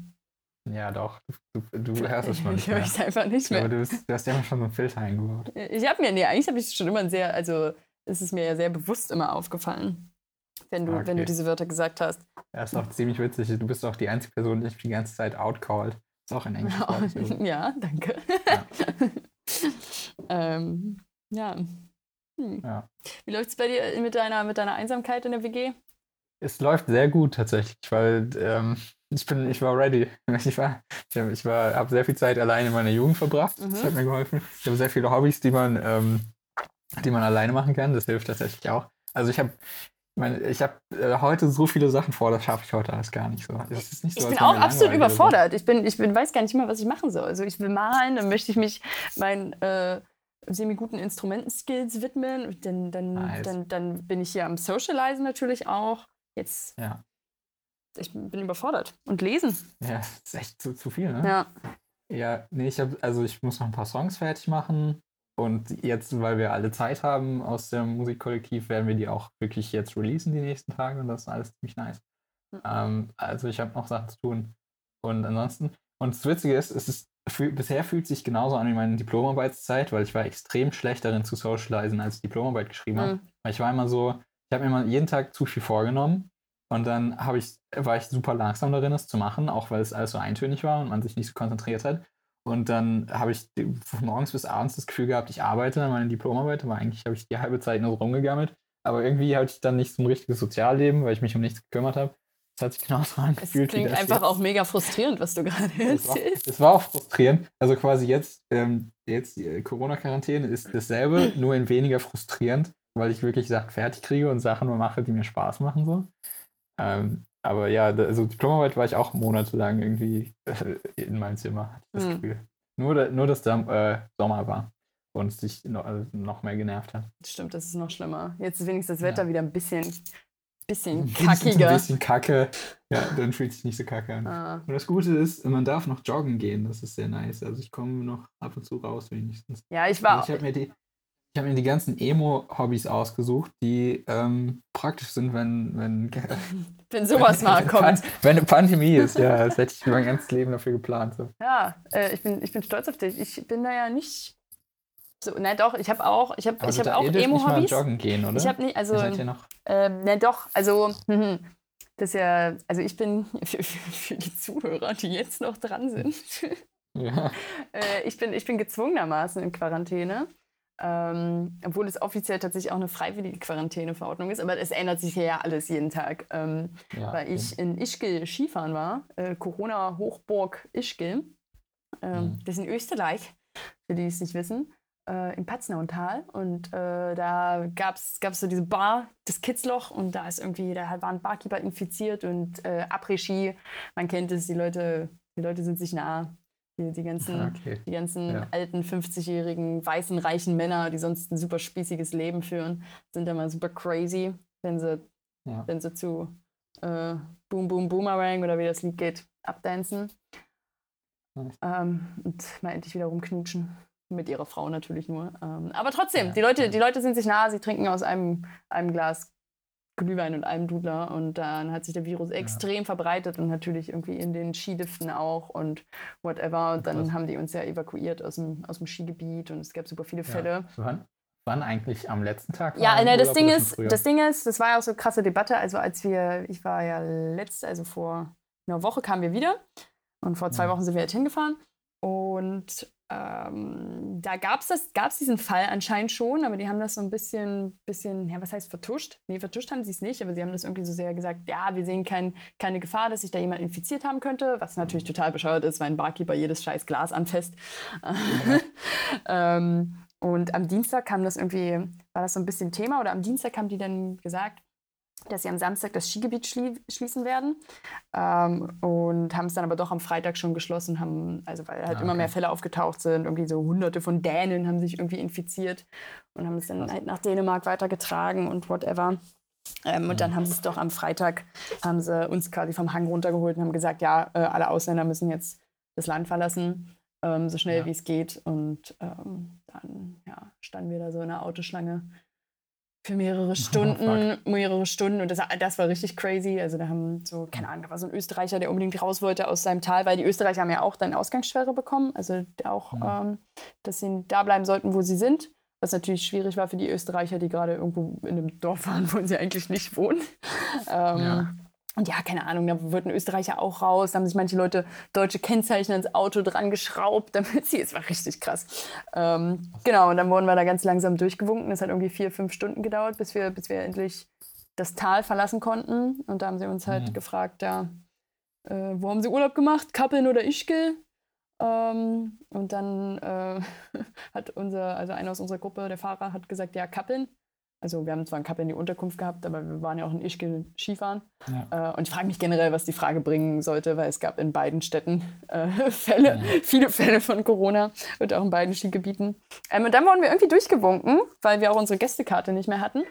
Ja, doch. Du, du, du hörst es schon nicht Ich höre es einfach nicht Aber mehr. du, bist, du hast ja immer schon so einen Filter eingebaut. Ich habe mir, nee, eigentlich habe ich schon immer sehr, also es ist mir ja sehr bewusst immer aufgefallen, wenn du, wenn du Okay. diese Wörter gesagt hast. Das ist auch ziemlich witzig. Du bist auch die einzige Person, die mich die ganze Zeit outcallt. Ist auch englisches Wort. übrigens. ja, danke. Ja. [laughs] ähm, ja. Hm. Ja. Wie läuft es bei dir mit deiner, mit deiner Einsamkeit in der WG? Es läuft sehr gut tatsächlich, weil ähm, ich bin, ich war ready. [laughs] Ich war, ich, war, habe sehr viel Zeit alleine in meiner Jugend verbracht. Das Mhm. hat mir geholfen. Ich habe sehr viele Hobbys, die man, ähm, die man alleine machen kann. Das hilft tatsächlich auch. Also ich habe, meine, ich habe äh, heute so viele Sachen vor, das schaffe ich heute alles gar nicht so. Nicht so Ich bin auch absolut überfordert. Ich, bin, ich bin, weiß gar nicht mehr, was ich machen soll. Also ich will malen, dann möchte ich mich meinen äh, semi-guten Instrumentenskills widmen. Dann, dann, Nice. dann, dann bin ich hier am Socializen natürlich auch. Jetzt, Ja. ich bin überfordert. Und lesen. Ja, das ist echt zu, zu viel, ne? Ja. Ja, nee, ich habe, also ich muss noch ein paar Songs fertig machen. Und jetzt, weil wir alle Zeit haben aus dem Musikkollektiv, werden wir die auch wirklich jetzt releasen die nächsten Tage und das ist alles ziemlich nice. Mhm. Ähm, also ich habe noch Sachen zu tun. Und ansonsten, und das Witzige ist, es ist fühl, bisher fühlt sich genauso an wie meine Diplomarbeitszeit, weil ich war extrem schlecht darin zu socialisen, als ich Diplomarbeit geschrieben habe. Mhm. Weil ich war immer so, ich habe mir immer jeden Tag zu viel vorgenommen und dann habe ich, war ich super langsam darin, es zu machen, auch weil es alles so eintönig war und man sich nicht so konzentriert hat. Und dann habe ich von morgens bis abends das Gefühl gehabt, ich arbeite an meiner Diplomarbeit, aber eigentlich habe ich die halbe Zeit nur so rumgegammelt. Aber irgendwie hatte ich dann nicht so ein richtiges Sozialleben, weil ich mich um nichts gekümmert habe. Es hat sich genauso angefühlt. Es klingt einfach auch mega frustrierend, was du gerade [laughs] erzählst. Es war, auch frustrierend. Also quasi jetzt, ähm, jetzt die Corona-Quarantäne ist dasselbe, [laughs] nur in weniger frustrierend, weil ich wirklich Sachen fertig kriege und Sachen mache, die mir Spaß machen. So. Ähm, aber ja, also Diplomarbeit war ich auch monatelang irgendwie äh, in meinem Zimmer, hatte ich das mhm. Gefühl. Nur, nur dass da äh, Sommer war und es dich noch, also noch mehr genervt hat. Stimmt, das ist noch schlimmer. Jetzt ist wenigstens das Wetter ja. wieder ein bisschen bisschen [laughs] kackiger. Ein bisschen kacke. Ja, dann fühlt sich nicht so kacke an. Ah. Und das Gute ist, man darf noch joggen gehen. Das ist sehr nice. Also ich komme noch ab und zu raus wenigstens. Ja, ich war. Also ich habe mir die, ich habe mir die ganzen Emo-Hobbys ausgesucht, die ähm, praktisch sind, wenn wenn [laughs] [laughs] wenn sowas mal kommt. wenn eine Pandemie ist, ja, das hätte ich mein ganzes Leben dafür geplant. So. Ja, äh, ich bin ich bin stolz auf dich. Ich bin da ja nicht so, nein, doch, ich habe auch, ich habe, ich habe auch Emo-Hobbys. Joggen gehen, oder? Ich habe nicht, also, ähm, nein, doch, also, hm, [laughs] das ist ja, also ich bin [laughs] für, für, die Zuhörer, die jetzt noch dran sind, [laughs] ja. äh, ich bin, ich bin gezwungenermaßen in Quarantäne. Ähm, obwohl es offiziell tatsächlich auch eine freiwillige Quarantäneverordnung ist, aber es ändert sich ja alles jeden Tag. Ähm, ja, weil ich ja. in Ischgl Skifahren war, äh, Corona-Hochburg Ischgl, ähm, mhm. das ist in Österreich, für die es nicht wissen äh, im Paznautal und äh, da gab es so diese Bar, das Kitzloch und da ist irgendwie, da war ein Barkeeper infiziert und äh, Après-Ski, man kennt es, die Leute, die Leute sind sich nah. Die, die ganzen, okay. die ganzen ja. alten 50-jährigen, weißen, reichen Männer, die sonst ein super spießiges Leben führen, sind immer super crazy, wenn sie, ja. wenn sie zu äh, Boom Boom Boomerang oder wie das Lied geht, abdancen. Nice. Ähm, und mal endlich wieder rumknutschen. Mit ihrer Frau natürlich nur. Ähm, aber trotzdem, ja, die, Leute, die Leute sind sich nah, sie trinken aus einem, einem Glas Glühwein und einem Dudler und dann hat sich der Virus extrem ja. verbreitet und natürlich irgendwie in den Skiliften auch und whatever. Und dann haben die uns ja evakuiert aus dem, aus dem Skigebiet und es gab super viele Fälle. Ja. Wann? Wann eigentlich am letzten Tag? Ja, ne, das Ding ist, das Ding ist, das war ja auch so eine krasse Debatte. Also als wir, ich war ja letzte, also vor einer Woche kamen wir wieder und vor zwei ja. Wochen sind wir jetzt hingefahren und ähm, da gab es gab's diesen Fall anscheinend schon, aber die haben das so ein bisschen, bisschen, ja, was heißt vertuscht? Nee, vertuscht haben sie es nicht, aber sie haben das irgendwie so sehr gesagt, ja, wir sehen kein, keine Gefahr, dass sich da jemand infiziert haben könnte, was natürlich total bescheuert ist, weil ein Barkeeper jedes scheiß Glas anfasst. Ja. [laughs] ähm, und am Dienstag kam das irgendwie, war das so ein bisschen Thema, oder am Dienstag haben die dann gesagt, dass sie am Samstag das Skigebiet schlie schließen werden ähm, und haben es dann aber doch am Freitag schon geschlossen, haben, also weil halt ah, okay. immer mehr Fälle aufgetaucht sind, irgendwie so hunderte von Dänen haben sich irgendwie infiziert und haben es dann Was? halt nach Dänemark weitergetragen und whatever. Ähm, mhm. Und dann haben sie es doch am Freitag, haben sie uns quasi vom Hang runtergeholt und haben gesagt, ja, äh, alle Ausländer müssen jetzt das Land verlassen, ähm, so schnell ja. wie es geht. Und ähm, dann ja, standen wir da so in der Autoschlange für mehrere Stunden, oh, mehrere Stunden und das, das war richtig crazy. Also da haben so, keine Ahnung, da war so ein Österreicher, der unbedingt raus wollte aus seinem Tal, weil die Österreicher haben ja auch dann Ausgangssperre bekommen, also auch, ja. ähm, dass sie da bleiben sollten, wo sie sind. Was natürlich schwierig war für die Österreicher, die gerade irgendwo in einem Dorf waren, wo sie eigentlich nicht wohnen. [laughs] ähm, ja. Und ja, keine Ahnung, da wird ein Österreicher auch raus. Da haben sich manche Leute deutsche Kennzeichen ans Auto dran geschraubt, [laughs] damit sie, es war richtig krass. Ähm, genau, und dann wurden wir da ganz langsam durchgewunken. Es hat irgendwie vier, fünf Stunden gedauert, bis wir, bis wir endlich das Tal verlassen konnten. Und da haben sie uns halt mhm. gefragt, ja, äh, wo haben sie Urlaub gemacht? Kappeln oder Ischgl? Ähm, und dann äh, [laughs] hat unser, also einer aus unserer Gruppe, der Fahrer, hat gesagt, ja, Kappeln. Also wir haben zwar ein Cup in die Unterkunft gehabt, aber wir waren ja auch in Ischgl Skifahren. Ja. Äh, und ich frage mich generell, was die Frage bringen sollte, weil es gab in beiden Städten äh, [laughs] Fälle, ja. viele Fälle von Corona und auch in beiden Skigebieten. Ähm, und dann wurden wir irgendwie durchgewunken, weil wir auch unsere Gästekarte nicht mehr hatten.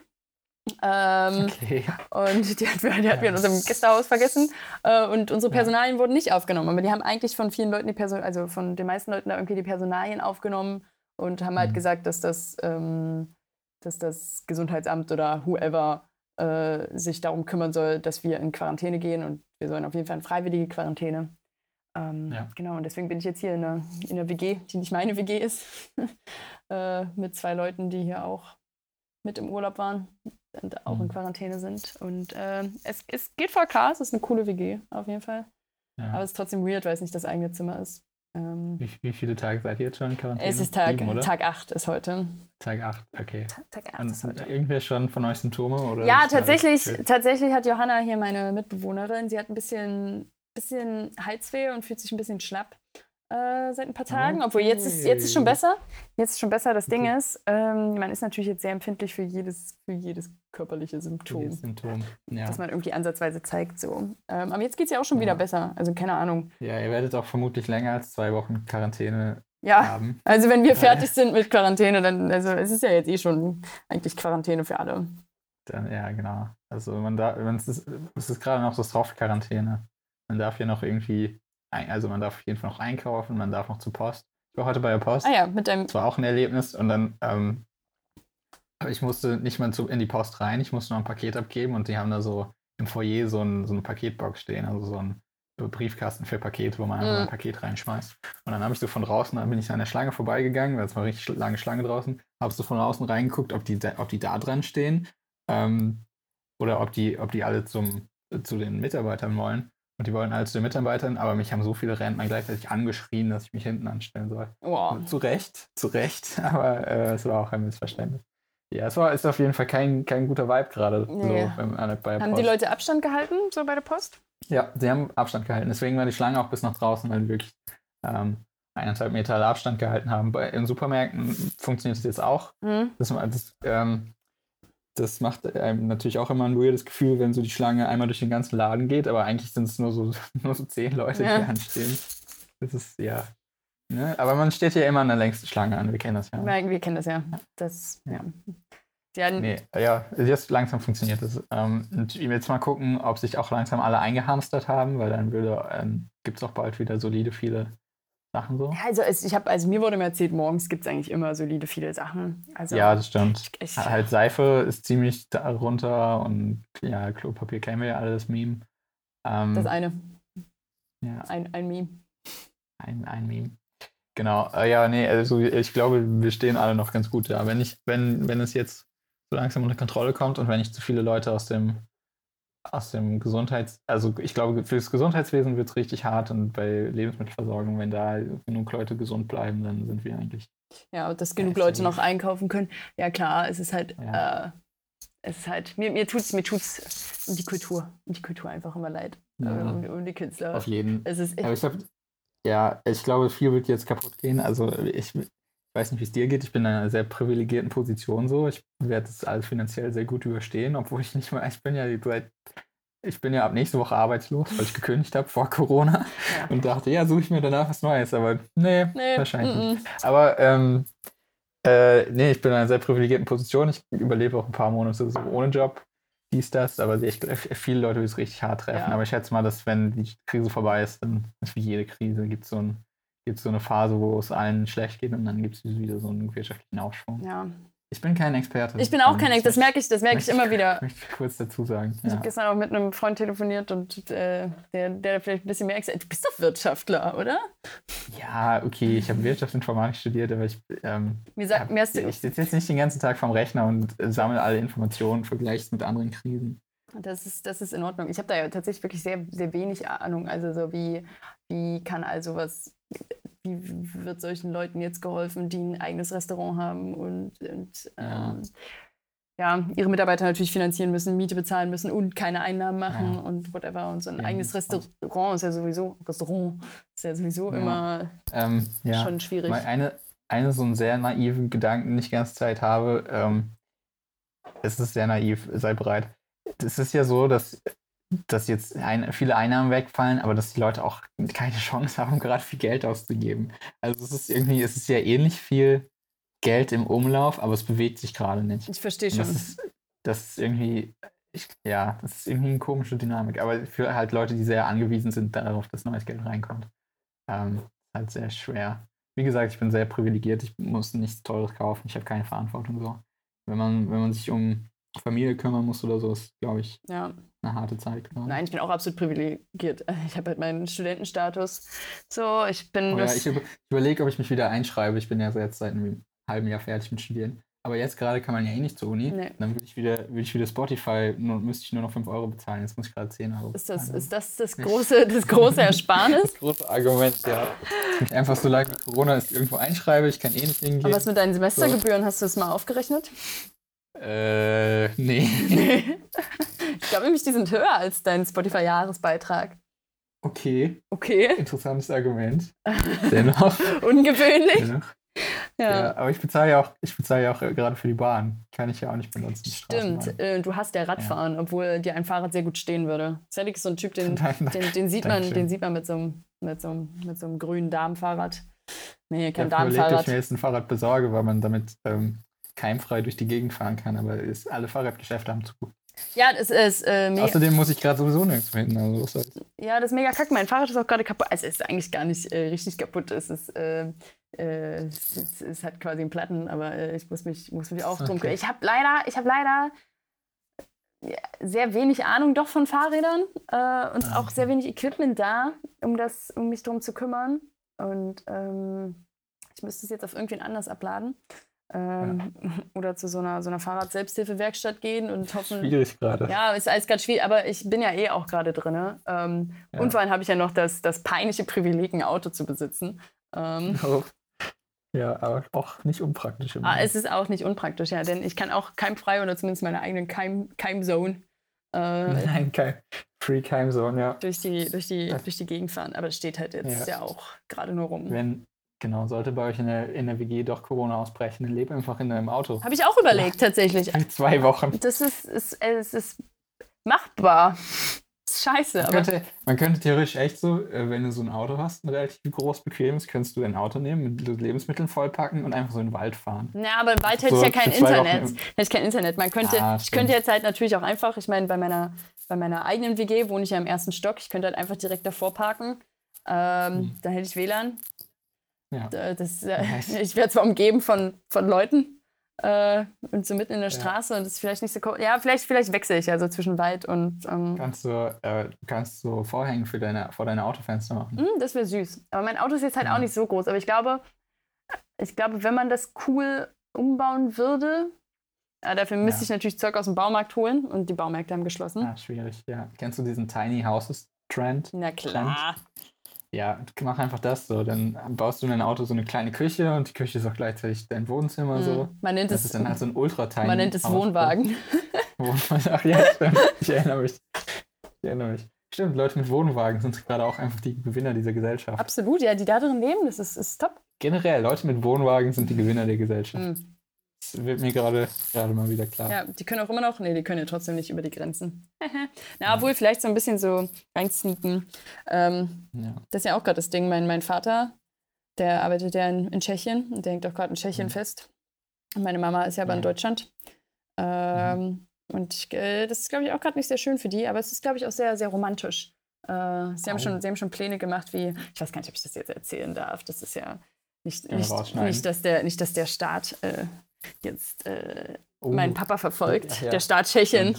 Ähm, okay. Und die, hat, die hatten wir in unserem Gästehaus vergessen. Äh, und unsere Personalien ja. wurden nicht aufgenommen. Aber die haben eigentlich von vielen Leuten die Person, also von den meisten Leuten da irgendwie die Personalien aufgenommen und haben halt mhm. gesagt, dass das ähm, dass das Gesundheitsamt oder whoever äh, sich darum kümmern soll, dass wir in Quarantäne gehen und wir sollen auf jeden Fall in freiwillige Quarantäne. Ähm, ja. Genau, und deswegen bin ich jetzt hier in einer, in einer WG, die nicht meine WG ist, [laughs] äh, mit zwei Leuten, die hier auch mit im Urlaub waren und auch mhm. in Quarantäne sind. Und äh, es, es geht voll klar, es ist eine coole WG, auf jeden Fall. Ja. Aber es ist trotzdem weird, weil es nicht das eigene Zimmer ist. Ähm, wie, wie, viele Tage seid ihr jetzt schon in Quarantäne? Es ist Tag, Sieben, Tag 8 ist heute. Tag 8, okay. Tag 8 Und ist heute. irgendwer schon von euch Symptome? Oder ja, tatsächlich, tatsächlich hat Johanna hier meine Mitbewohnerin, sie hat ein bisschen, bisschen Halsweh und fühlt sich ein bisschen schlapp. Äh, seit ein paar Tagen, okay. obwohl jetzt ist, jetzt ist schon besser. Jetzt ist schon besser. Das okay. Ding ist, ähm, man ist natürlich jetzt sehr empfindlich für jedes, für jedes körperliche Symptom. Symptom, ja. Das man irgendwie ansatzweise zeigt. So. Ähm, aber jetzt geht es ja auch schon ja. wieder besser. Also keine Ahnung. Ja, ihr werdet auch vermutlich länger als zwei Wochen Quarantäne ja, haben. also wenn wir fertig sind mit Quarantäne, dann, also es ist ja jetzt eh schon eigentlich Quarantäne für alle. Dann, ja, genau. Also man darf, es ist, es ist gerade noch so Soft-Quarantäne. Man darf ja noch irgendwie also man darf auf jeden Fall noch einkaufen, man darf noch zur Post. Ich war heute bei der Post. Ah ja, mit deinem. Das war auch ein Erlebnis und dann, ähm, ich musste nicht mal in die Post rein, ich musste noch ein Paket abgeben und die haben da so im Foyer so, ein, so eine Paketbox stehen, also so ein Briefkasten für Pakete, wo man einfach mhm. ein Paket reinschmeißt. Und dann habe ich so von draußen, dann bin ich an der Schlange vorbeigegangen, weil es war eine richtig lange Schlange draußen, habe so von außen reingeguckt, ob die, ob die da dran stehen ähm, oder ob die, ob die alle zum, zu den Mitarbeitern wollen. Und die wollten alle zu den Mitarbeitern, aber mich haben so viele Rentner gleichzeitig angeschrien, dass ich mich hinten anstellen soll. Wow. Zu Recht, zu Recht, [laughs] aber äh, es war auch ein Missverständnis. Ja, es war, ist auf jeden Fall kein, kein guter Vibe gerade. Nee. So, bei haben die Leute Abstand gehalten, so bei der Post? Ja, sie haben Abstand gehalten. Deswegen war die Schlange auch bis nach draußen, weil die wirklich ähm, eineinhalb Meter Abstand gehalten haben. Bei, in Supermärkten funktioniert es jetzt auch. Mhm. Das, das ähm, das macht einem natürlich auch immer ein weirdes Gefühl, wenn so die Schlange einmal durch den ganzen Laden geht, aber eigentlich sind es nur so, [laughs] nur so zehn Leute, ja. die anstehen. Das ist ja. Ne? Aber man steht hier immer an der längsten Schlange an, wir kennen das ja. Nein, wir kennen das ja. Das, ja. ja. Nee, ja, jetzt langsam funktioniert das. Ähm, und ich will jetzt mal gucken, ob sich auch langsam alle eingehamstert haben, weil dann ähm, gibt es auch bald wieder solide viele Sachen so? Also, es, ich hab, also mir wurde mir erzählt, morgens gibt es eigentlich immer solide viele Sachen. Also, ja, das stimmt. Ich, ich, halt Seife ist ziemlich darunter und ja, Klopapier kennen wir ja alle, das Meme. Ähm, das eine. Ja. Ein, ein Meme. Ein, ein Meme. Genau. Äh, ja, nee, also ich glaube, wir stehen alle noch ganz gut da. Wenn ich, wenn, wenn es jetzt so langsam unter Kontrolle kommt und wenn nicht zu viele Leute aus dem aus dem Gesundheits-, also ich glaube, für das Gesundheitswesen wird es richtig hart und bei Lebensmittelversorgung, wenn da genug Leute gesund bleiben, dann sind wir eigentlich. Ja, dass genug Leute noch einkaufen können. Ja, klar, es ist halt, ja. äh, es ist halt, mir, mir tut es mir tut's um die Kultur, um die Kultur einfach immer leid. Ja. Um, um, die Künstler. Auf jeden. Es ist Aber ich glaub, ja, ich glaube, viel wird jetzt kaputt gehen. Also ich, weiß nicht, wie es dir geht. Ich bin in einer sehr privilegierten Position so. Ich werde das alles finanziell sehr gut überstehen, obwohl ich nicht mal, ich bin ja seit ich bin ja ab nächste Woche arbeitslos, weil ich gekündigt habe vor Corona ja. und dachte, ja, suche ich mir danach was Neues, aber nee, nee wahrscheinlich mm -mm. nicht. Aber ähm, äh, nee, ich bin in einer sehr privilegierten Position. Ich überlebe auch ein paar Monate so ohne Job, dies, das, aber ich, viele Leute wird es richtig hart treffen. Ja. Aber ich schätze mal, dass wenn die Krise vorbei ist, dann ist wie jede Krise, gibt so ein gibt so eine Phase, wo es allen schlecht geht und dann gibt es wieder so einen wirtschaftlichen Aufschwung. Ja, ich bin kein Experte. Ich bin auch kein Experte, das merke ich, das merke ich immer wieder. [laughs] Möchte ich kurz dazu sagen. Ich ja. habe gestern auch mit einem Freund telefoniert und äh, der, der vielleicht ein bisschen mehr Experte Du bist doch Wirtschaftler, oder? Ja, okay, ich habe Wirtschaftsinformatik studiert, aber ich, ähm, mir sag, hab, ich sitze jetzt nicht den ganzen Tag vorm Rechner und äh, sammle alle Informationen, vergleiche es mit anderen Krisen. Das ist, das ist in Ordnung. Ich habe da ja tatsächlich wirklich sehr, sehr wenig Ahnung. Also so wie, wie kann also was wie wird solchen Leuten jetzt geholfen, die ein eigenes Restaurant haben und, und ja. Ähm, ja. ihre Mitarbeiter natürlich finanzieren müssen, Miete bezahlen müssen und keine Einnahmen machen ja. und whatever. Und so ein ja, eigenes Restaurant ist ja sowieso, Restaurant ist ja sowieso immer ähm, schon schwierig. Mal eine, eine so einen sehr naiven Gedanken, den ich die ganze Zeit habe, ähm, es ist sehr naiv, sei bereit. Es ist ja so, dass dass jetzt ein, viele Einnahmen wegfallen, aber dass die Leute auch keine Chance haben, [laughs] gerade viel Geld auszugeben. Also es ist irgendwie, es ist ja ähnlich viel Geld im Umlauf, aber es bewegt sich gerade nicht. Ich verstehe schon. Das ist, das ist irgendwie, ich, ja, das ist irgendwie eine komische Dynamik. Aber für halt Leute, die sehr angewiesen sind darauf, dass neues Geld reinkommt, ähm, halt sehr schwer. Wie gesagt, ich bin sehr privilegiert, ich muss nichts Teures kaufen, ich habe keine Verantwortung so. Wenn man, wenn man sich um Familie kümmern muss oder so, ist, glaube ich, ja. eine harte Zeit. Genau. Nein, ich bin auch absolut privilegiert. [laughs] Ich habe halt meinen Studentenstatus. So, ich bin. Oh, ja, ich, über, überlege, ob ich mich wieder einschreibe. Ich bin ja jetzt seit einem halben Jahr fertig mit Studieren. Aber jetzt gerade kann man ja eh nicht zur Uni. Nee. Dann würde ich wieder, würde ich wieder Spotify, nur, müsste ich nur noch 5 Euro bezahlen. Jetzt muss ich gerade 10 Euro Ist das, bezahlen. ist das das große, das große Ersparnis? [laughs] das große Argument, ja. Einfach so lange Corona ist irgendwo einschreibe, ich kann eh nicht hingehen. Aber was mit deinen Semestergebühren, hast du das mal aufgerechnet? Äh, nee. [laughs] Ich glaube nämlich, die sind höher als dein Spotify-Jahresbeitrag. Okay, Okay, interessantes Argument. [laughs] Dennoch. ungewöhnlich. dennoch. Ja. Ja, aber ich bezahle ja auch, ich bezahle ja auch gerade für die Bahn. Kann ich ja auch nicht benutzen. Stimmt, äh, du hast ja Radfahren, obwohl dir ein Fahrrad sehr gut stehen würde. Cedric ist so ein Typ, den, [laughs] Nein, den, den, sieht, man, den sieht man mit so einem, mit so einem, mit so einem grünen Darmfahrrad. Nee, kein Ich habe überlegt, ob ich mir jetzt ein Fahrrad besorge, weil man damit ähm, keimfrei durch die Gegend fahren kann. Aber ist, alle Fahrradgeschäfte haben zu. Ja, das ist äh, mega. Außerdem muss ich gerade sowieso nirgendwo hin. Also. Ja, das ist mega kacke. Mein Fahrrad ist auch gerade kaputt. Also es ist eigentlich gar nicht äh, richtig kaputt. Es ist, äh, äh, es, es, es hat quasi einen Platten, aber äh, ich muss mich, muss mich auch drum Okay. Ich habe leider, ich habe leider sehr wenig Ahnung doch von Fahrrädern äh, und Ah, auch sehr wenig Equipment da, um das, um mich drum zu kümmern. Und ähm, ich müsste es jetzt auf irgendwen anders abladen. Ähm, [laughs] Oder zu so einer, so einer Fahrrad-Selbsthilfewerkstatt gehen und hoffen, Schwierig gerade. ja, ist alles ganz schwierig, aber ich bin ja eh auch gerade drin. Ähm, Ja. Und vor allem habe ich ja noch das, das peinliche Privileg, ein Auto zu besitzen. Ähm, [laughs] Oh. Ja, aber auch nicht unpraktisch. Im ah, es ist auch nicht unpraktisch, ja, denn ich kann auch keimfrei oder zumindest meine eigenen Keim, Keimzone äh, [laughs] Nein, kein Free Time Zone, ja. durch, die, durch, die, durch die Gegend fahren. Aber es steht halt jetzt ja, Ja. auch gerade nur rum. Wenn, genau, sollte bei euch in der, in der WG doch Corona ausbrechen, dann lebe einfach in deinem Auto. Habe ich auch überlegt, tatsächlich. Für zwei Wochen. Das ist, ist, es ist machbar. Ist scheiße, Man aber könnte, man könnte theoretisch echt so, äh, wenn du so ein Auto hast, ein relativ groß, bequemes, könntest du dein Auto nehmen, mit Lebensmitteln vollpacken und einfach so in den Wald fahren. Ja, aber im Wald hätte So ich ja kein Internet. Hätte ich kein Internet. Man könnte, Ah, ich könnte jetzt halt natürlich auch einfach, ich meine, bei meiner, bei meiner eigenen WG wohne ich ja im ersten Stock, ich könnte halt einfach direkt davor parken. Ähm, Hm. Dann hätte ich WLAN. Ja. Das, äh, Nice. [laughs] Ich wäre zwar umgeben von, von Leuten äh, und so mitten in der Straße und das ist vielleicht nicht so cool. Ja, vielleicht, vielleicht wechsle ich also zwischen Wald und. Ähm, Kannst du, äh, du kannst so Vorhängen für deine, vor deine Autofenster machen. hm, das wäre süß. Aber mein Auto ist jetzt halt Ja. auch nicht so groß. Aber ich glaube, ich glaube, wenn man das cool umbauen würde, äh, dafür müsste Ja. ich natürlich Zeug aus dem Baumarkt holen und die Baumärkte haben geschlossen. Ah, schwierig, ja. Kennst du diesen Tiny Houses Trend? Na klar. Ja, mach einfach das so. Dann baust du in dein Auto so eine kleine Küche und die Küche ist auch gleichzeitig dein Wohnzimmer so. Hm. Man nennt Das es, ist dann halt so ein ultra tiny man nennt es. Wohnwagen. [laughs] Wohnwagen. Ach ja, stimmt. Ich erinnere mich. Ich erinnere mich. Stimmt, Leute mit Wohnwagen sind gerade auch einfach die Gewinner dieser Gesellschaft. Absolut, ja, die da drin leben, das ist, ist top. Generell, Leute mit Wohnwagen sind die Gewinner der Gesellschaft. Hm. Das wird mir gerade gerade mal wieder klar. Ja, die können auch immer noch, nee, die können ja trotzdem nicht über die Grenzen. [laughs] Na, obwohl vielleicht so ein bisschen so reinsneaken. Ähm, Ja. das ist ja auch gerade das Ding. Mein, mein Vater, der arbeitet ja in, in Tschechien und der hängt auch gerade in Tschechien Mhm. fest. Und meine Mama ist ja aber in Ja. Deutschland. Ähm, Und ich, äh, das ist, glaube ich, auch gerade nicht sehr schön für die, aber es ist, glaube ich, auch sehr, sehr romantisch. Äh, sie, haben Oh. schon, sie haben schon Pläne gemacht, wie, ich weiß gar nicht, ob ich das jetzt erzählen darf. Das ist ja nicht, nicht, nicht, dass, der, nicht dass der Staat äh, jetzt äh, Oh, meinen Papa verfolgt, Ja, der Staat Tschechien.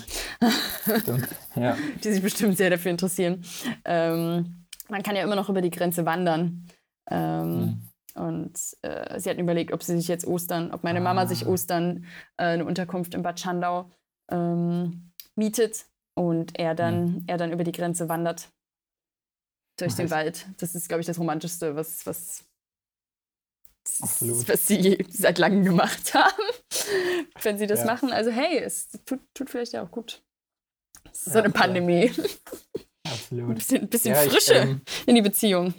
Ja. [laughs] die sich bestimmt sehr dafür interessieren. Ähm, man kann ja immer noch über die Grenze wandern. Ähm, Hm. Und äh, sie hatten überlegt, ob sie sich jetzt Ostern, ob meine Mama sich Ah. Ostern äh, eine Unterkunft in Bad Schandau ähm, mietet und er dann, er dann über die Grenze wandert. Durch den. Wald. Das ist, glaube ich, das Romantischste, was, was, Absolut. was sie seit langem gemacht [laughs] haben. Wenn sie das Ja. machen. Also hey, es tut, tut vielleicht ja auch gut. Es ist so eine. Pandemie. [laughs] Ein Absolut. bisschen, bisschen Ja, ich, Frische ähm, in die Beziehung.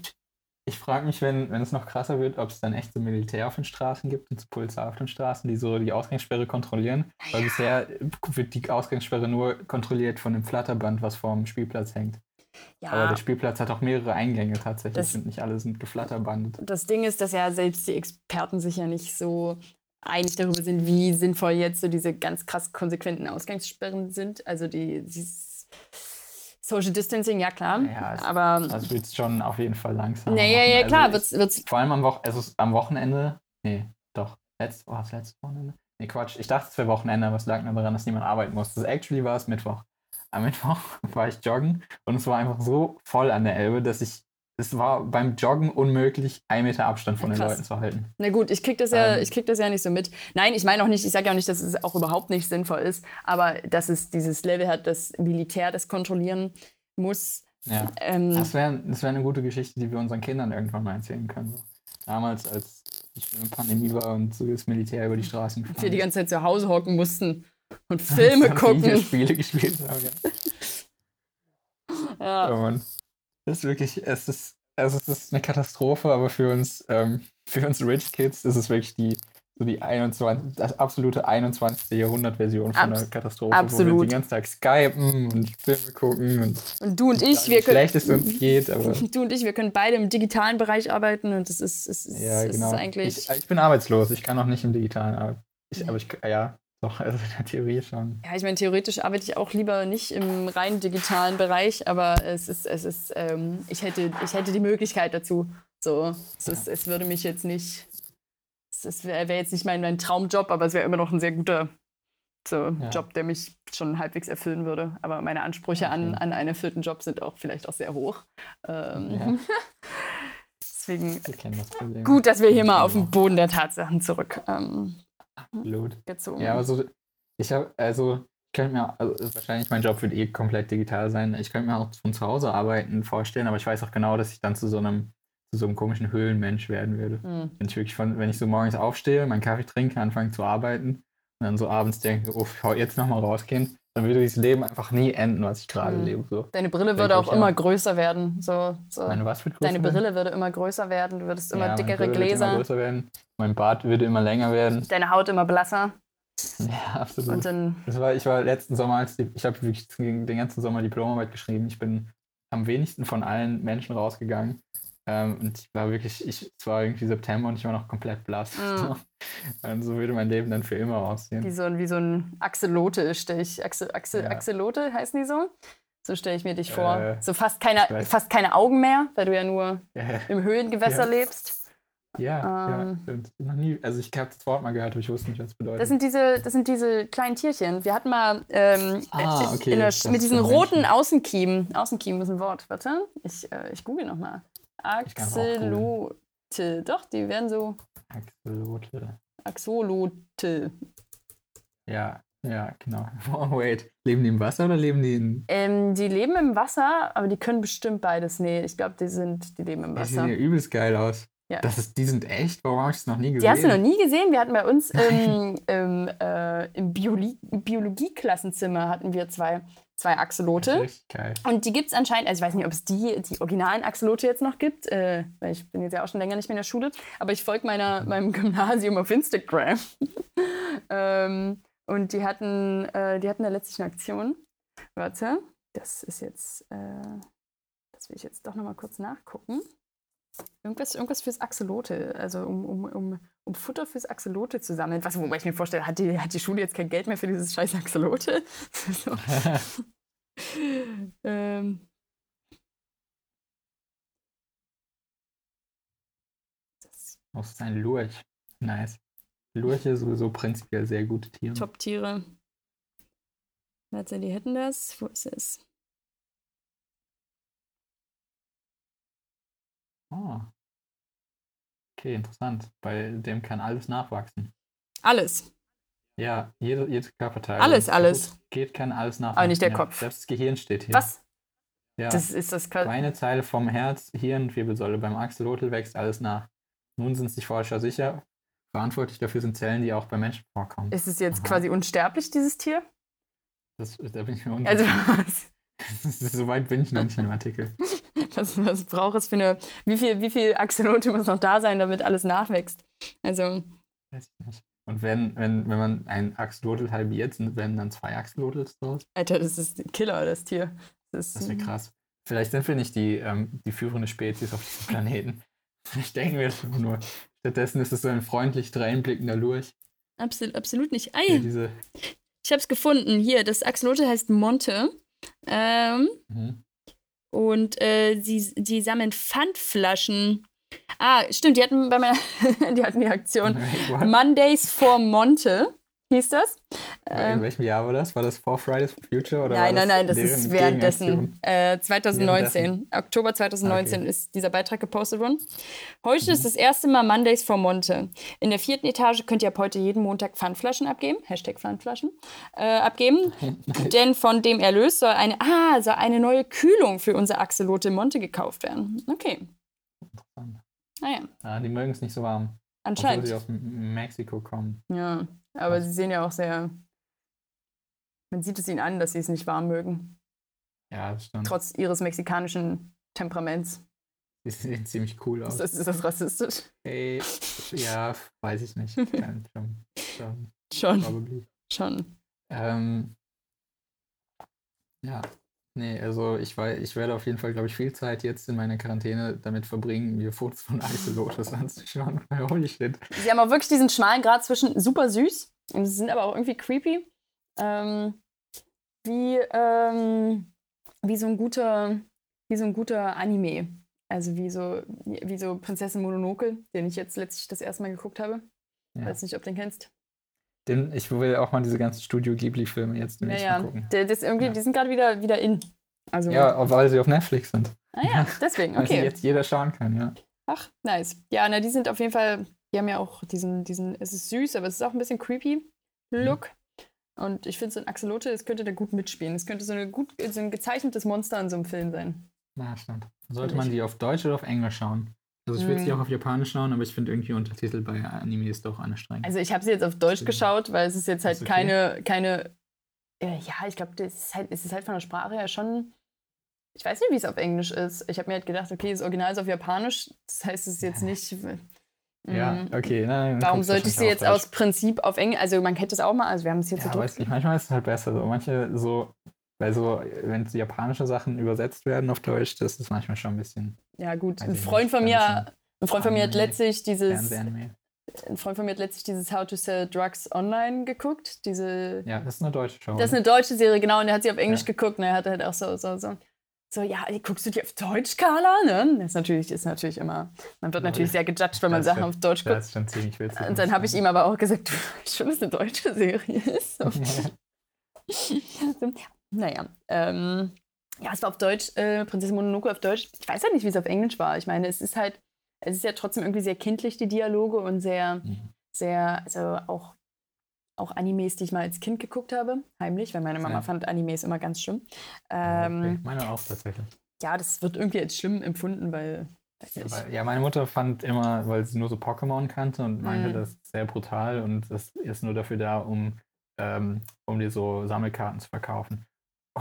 Ich frage mich, wenn, wenn es noch krasser wird, ob es dann echt so Militär auf den Straßen gibt und so Polizei auf den Straßen, die so die Ausgangssperre kontrollieren. Weil bisher wird die Ausgangssperre nur kontrolliert von dem Flatterband, was vorm Spielplatz hängt. Aber Ja, der Spielplatz hat auch mehrere Eingänge tatsächlich Das- und nicht alle sind geflatterbandet. das Ding ist, dass ja selbst die Experten sich ja nicht so einig darüber sind, wie sinnvoll jetzt so diese ganz krass konsequenten Ausgangssperren sind. Also die dieses Social Distancing, ja klar. Ja, es- aber Also wird es schon auf jeden Fall langsam. nee, ja, ja, klar, Also wird's, wird's. Vor allem am, Woch also am Wochenende. Nee, doch. Letzt, oh, das letzte Wochenende? Nee, Quatsch. Ich dachte, es wäre Wochenende, aber es lag nur daran, dass niemand arbeiten musste. Actually war es Mittwoch. Am Mittwoch [laughs] war ich joggen und es war einfach so voll an der Elbe, dass ich es war beim Joggen unmöglich, einen Meter Abstand von Ja, den krass. Leuten zu halten. Na gut, ich krieg das ja, Ähm. ich krieg das ja nicht so mit. Nein, ich meine auch nicht, ich sage ja auch nicht, dass es auch überhaupt nicht sinnvoll ist, aber dass es dieses Level hat, das Militär das kontrollieren muss. Ja. Ähm, Das wäre das wär eine gute Geschichte, die wir unseren Kindern irgendwann mal erzählen können. Damals, als die schlimme Pandemie war und so das Militär über die Straßen gefahren wir die ganze Zeit zu Hause hocken mussten und Filme gucken. Videospiele gespielt haben. Ja. Ja. Oh Mann. Das ist wirklich, es ist, also es ist eine Katastrophe, aber für uns, ähm, für uns Rich Kids ist es wirklich die, so die 21, das absolute 21. Jahrhundert-Version von Abs- einer Katastrophe, wo wir absolut. den ganzen Tag skypen und Filme gucken und Und du und ich, wir wie schlecht es können, uns geht, aber [laughs] du und ich, wir können beide im digitalen Bereich arbeiten und das ist, es ist, ja, genau. ist eigentlich. Ich, ich bin arbeitslos, ich kann auch nicht im Digitalen arbeiten. Ich, aber ich, ja, doch, [laughs] also in der Theorie schon. Ja, ich meine, theoretisch arbeite ich auch lieber nicht im rein digitalen Bereich, aber es ist, es ist, ähm, ich hätte, ich hätte die Möglichkeit dazu. So, es, ist, es würde mich jetzt nicht, es, wäre wär jetzt nicht mein, mein Traumjob, aber es wäre immer noch ein sehr guter so, Ja. Job, der mich schon halbwegs erfüllen würde. Aber meine Ansprüche an, Okay. an einen erfüllten Job sind auch vielleicht auch sehr hoch. Ähm, Ja. [laughs] Deswegen das gut, dass wir hier mal auf Genau. den Boden der Tatsachen zurück ähm, Absolut. gezogen Ja, also ich habe, also ich könnte mir, also wahrscheinlich mein Job wird eh komplett digital sein. Ich könnte mir auch von zu Hause arbeiten vorstellen, aber ich weiß auch genau, dass ich dann zu so einem, zu so einem komischen Höhlenmensch werden würde. Hm. Wenn ich wirklich von, wenn ich so morgens aufstehe, meinen Kaffee trinke, anfange zu arbeiten und dann so abends denke, oh, ich jetzt nochmal rausgehen, dann würde dieses Leben einfach nie enden, was ich gerade Mhm. lebe. So. Deine Brille würde auch immer größer werden. So, so. Meine was wird Deine größer werden? Brille würde immer größer werden, du würdest immer Ja, meine dickere Brille wird Immer Gläser, größer werden. Mein Bart würde immer länger werden. deine Haut immer blasser. [laughs] Ja, absolut. Und dann, Das war, ich war letzten Sommer, als die, ich habe wirklich den ganzen Sommer Diplomarbeit geschrieben. Ich bin am wenigsten von allen Menschen rausgegangen. Ähm, und ich war wirklich, ich, es war irgendwie September und ich war noch komplett blass. Mhm. So. [laughs] Und so würde mein Leben dann für immer aussehen. wie so, ein- wie so ein Axolote stelle ich. Axel, Axel, Ja. Axolote heißen die so? So stelle ich mir dich vor. Äh, so fast keine, fast keine Augen mehr, weil du ja nur Ja, im Höhlengewässer Ja. lebst. ja, ja Ähm. stimmt. Noch nie, also ich habe das Wort mal gehört, aber ich wusste nicht, was es bedeutet. Das sind diese, das sind diese kleinen Tierchen. Wir hatten mal ähm, Ah, äh, okay, der, mit diesen roten. Außenkiemen. Außenkiemen ist ein Wort. Warte, ich, äh, ich google nochmal. Axolote. Doch, die werden so Axolotl. Axolote. Ja, ja, genau. [laughs] Oh, wait. Leben die im Wasser oder leben die in. Ähm, die leben im Wasser, aber die können bestimmt beides. Nee, ich glaube, die sind, die leben im Die sehen Wasser. ja übelst geil aus. Ja. Das ist, die sind echt? Warum habe ich das noch nie gesehen? Die hast du noch nie gesehen? Wir hatten bei uns im, im, äh, im Biologie Biologieklassenzimmer hatten wir zwei, zwei Axolote. geil. Und die gibt es anscheinend, also ich weiß nicht, ob es die, die originalen Axolote jetzt noch gibt, äh, weil ich bin jetzt ja auch schon länger nicht mehr in der Schule, aber ich folge meiner, meinem Gymnasium auf Instagram. [laughs] ähm, und die hatten, äh, die hatten da letztlich eine Aktion. Warte, das ist jetzt, äh, das will ich jetzt doch nochmal kurz nachgucken. Irgendwas, irgendwas fürs Axolote, also um, um, um, um Futter fürs Axolote zu sammeln. Was, wobei ich mir vorstelle, hat die, hat die Schule jetzt kein Geld mehr für dieses scheiß Axolote? [laughs] so. [laughs] ähm, das Oh, ist ein Lurch. Nice. Lurche sowieso prinzipiell sehr gute Tiere. Top-Tiere. Warte, die hätten das. Wo ist es? Oh. Okay, interessant. Bei dem kann alles nachwachsen. Alles. Ja, jede, jedes Körperteil. Alles, alles. kaputt Geht, kann alles nachwachsen. nicht der ja. Kopf. Selbst das Gehirn steht hier. Was? Ja. Das ist das. Beine, Teile vom Herz, Hirn, Wirbelsäule. Beim Axolotl wächst alles nach. Nun sind sich Forscher sicher, verantwortlich dafür sind Zellen, die auch bei Menschen vorkommen. Ist es jetzt Aha. quasi unsterblich, dieses Tier? Das, da bin ich mir unsicher. Also, [laughs] was, [laughs] so weit bin ich noch nicht dem Artikel. [laughs] [laughs] was, was braucht es für eine. Wie viel, wie viel Axolote muss noch da sein, damit alles nachwächst? Also, Weiß ich nicht. Und wenn, wenn, wenn man ein Axolotl halbiert, sind, werden dann zwei Axolotls draus? Alter, das ist ein Killer, das Tier. Das, Das wäre krass. Vielleicht sind wir nicht die, ähm, die führende Spezies auf diesem Planeten. [laughs] Vielleicht denken wir das nur. Stattdessen ist es so ein freundlich dreinblickender Lurch. Absolut, absolut nicht. der Ei, Diese, ich hab's gefunden. Hier, das Axolote heißt Monte. Ähm, mhm. Und äh, sie, die sammeln Pfandflaschen. Ah, stimmt, die hatten bei meiner, [laughs] die hatten die Aktion? Mondays for Monte. Hieß das. In Ähm, welchem Jahr war das? War das vor Fridays for Future? Oder nein, nein, nein, das ist währenddessen. Äh, 2019. Oktober 2019 Okay. ist dieser Beitrag gepostet worden. Heute Mhm. ist das erste Mal Mondays for Monte. In der vierten Etage könnt ihr ab heute jeden Montag Pfandflaschen abgeben. Hashtag Pfandflaschen. Äh, abgeben. [laughs] Denn von dem Erlös soll eine, ah, soll eine neue Kühlung für unser Axolotl Monte gekauft werden. Okay. Naja, Ah, die mögen es nicht so warm. Obwohl anscheinend. sie aus Mexiko kommen. Ja, aber sie sehen ja auch sehr. Man sieht es ihnen an, dass sie es nicht warm mögen. Ja, das stimmt. Trotz ihres mexikanischen Temperaments. Die sehen ziemlich cool aus. Ist das, ist das rassistisch? Hey, ja, weiß ich nicht. [laughs] Kein- schon, schon, Schon, schon. Ähm, ja, nee, also ich, wei- ich werde auf jeden Fall, glaube ich, viel Zeit jetzt in meiner Quarantäne damit verbringen, mir Fotos von Axolotls anzuschauen. [laughs] Holy shit. Sie haben auch wirklich diesen schmalen Grad zwischen super süß und sie sind aber auch irgendwie creepy. Ähm, wie, ähm, wie so ein guter, wie so ein guter Anime. Also wie so, wie so Prinzessin Mononoke, den ich jetzt letztlich das erste Mal geguckt habe. Ja. Weiß nicht, ob du den kennst. Den, ich will auch mal diese ganzen Studio Ghibli-Filme jetzt demnächst ja. mal gucken. Der, das irgendwie, Ja. Die sind gerade wieder, wieder in. Also, Ja, weil sie auf Netflix sind. Ah ja, [laughs] deswegen, Weil sie okay. jetzt jeder schauen kann, ja. Ach, nice. Ja, na, die sind auf jeden Fall, die haben ja auch diesen, diesen, es ist süß, aber es ist auch ein bisschen creepy Look. Und ich finde, so ein Axolotl, das könnte da gut mitspielen. Es könnte so, eine gut, so ein gezeichnetes Monster in so einem Film sein. Na, stimmt. Sollte man die auf Deutsch oder auf Englisch schauen? Also ich würde sie Mm. auch auf Japanisch schauen, aber ich finde irgendwie Untertitel bei Anime ist doch anstrengend. Also ich habe sie jetzt auf Deutsch geschaut, weil es ist jetzt halt Ist okay. keine, keine, äh, ja, ich glaube, das ist halt, es ist halt von der Sprache her schon, ich weiß nicht, wie es auf Englisch ist. Ich habe mir halt gedacht, okay, das Original ist auf Japanisch, das heißt, es ist jetzt nicht, ja, mm, okay. Dann Warum sollte ich sie jetzt aus Prinzip auf Englisch? Also man kennt es auch mal, also wir haben es jetzt Ja, so weiß nicht, manchmal ist es halt besser. So. Manche so, weil so, wenn so japanische Sachen übersetzt werden auf Deutsch, das ist manchmal schon ein bisschen Ja, gut. Ein Freund von mir, ein Freund von mir hat letztlich dieses, ein Freund von mir hat letztlich dieses How to Sell Drugs Online geguckt. Diese, Ja, das ist eine deutsche Show. das ist eine deutsche Serie, genau, und er hat sie auf Englisch Ja. geguckt und er hatte halt auch so, so, so, so, ja, guckst du die auf Deutsch, Carla? Ne? Das ist natürlich, ist natürlich immer, man wird Ja, natürlich sehr gejudged, wenn man das Sachen auf Deutsch Das guckt. ist schon ziemlich witzig. Und dann habe ich ihm aber auch gesagt, du weißt schon, dass es eine deutsche Serie ist. [laughs] So. [laughs] Naja, ähm, ja, es war auf Deutsch, äh, Prinzessin Mononoke auf Deutsch. Ich weiß halt nicht, wie es auf Englisch war. Ich meine, es ist halt, es ist ja trotzdem irgendwie sehr kindlich, die Dialoge und sehr, Mhm. sehr, also auch, auch Animes, die ich mal als Kind geguckt habe, heimlich, weil meine Mama Ja. fand Animes immer ganz schlimm. Ja, Ähm, okay. Meine auch tatsächlich. ja, das wird irgendwie als schlimm empfunden, Ja, weil, ja, meine Mutter fand immer, weil sie nur so Pokémon kannte und meinte, Mhm. das ist sehr brutal und das ist nur dafür da, um, ähm, um dir so Sammelkarten zu verkaufen.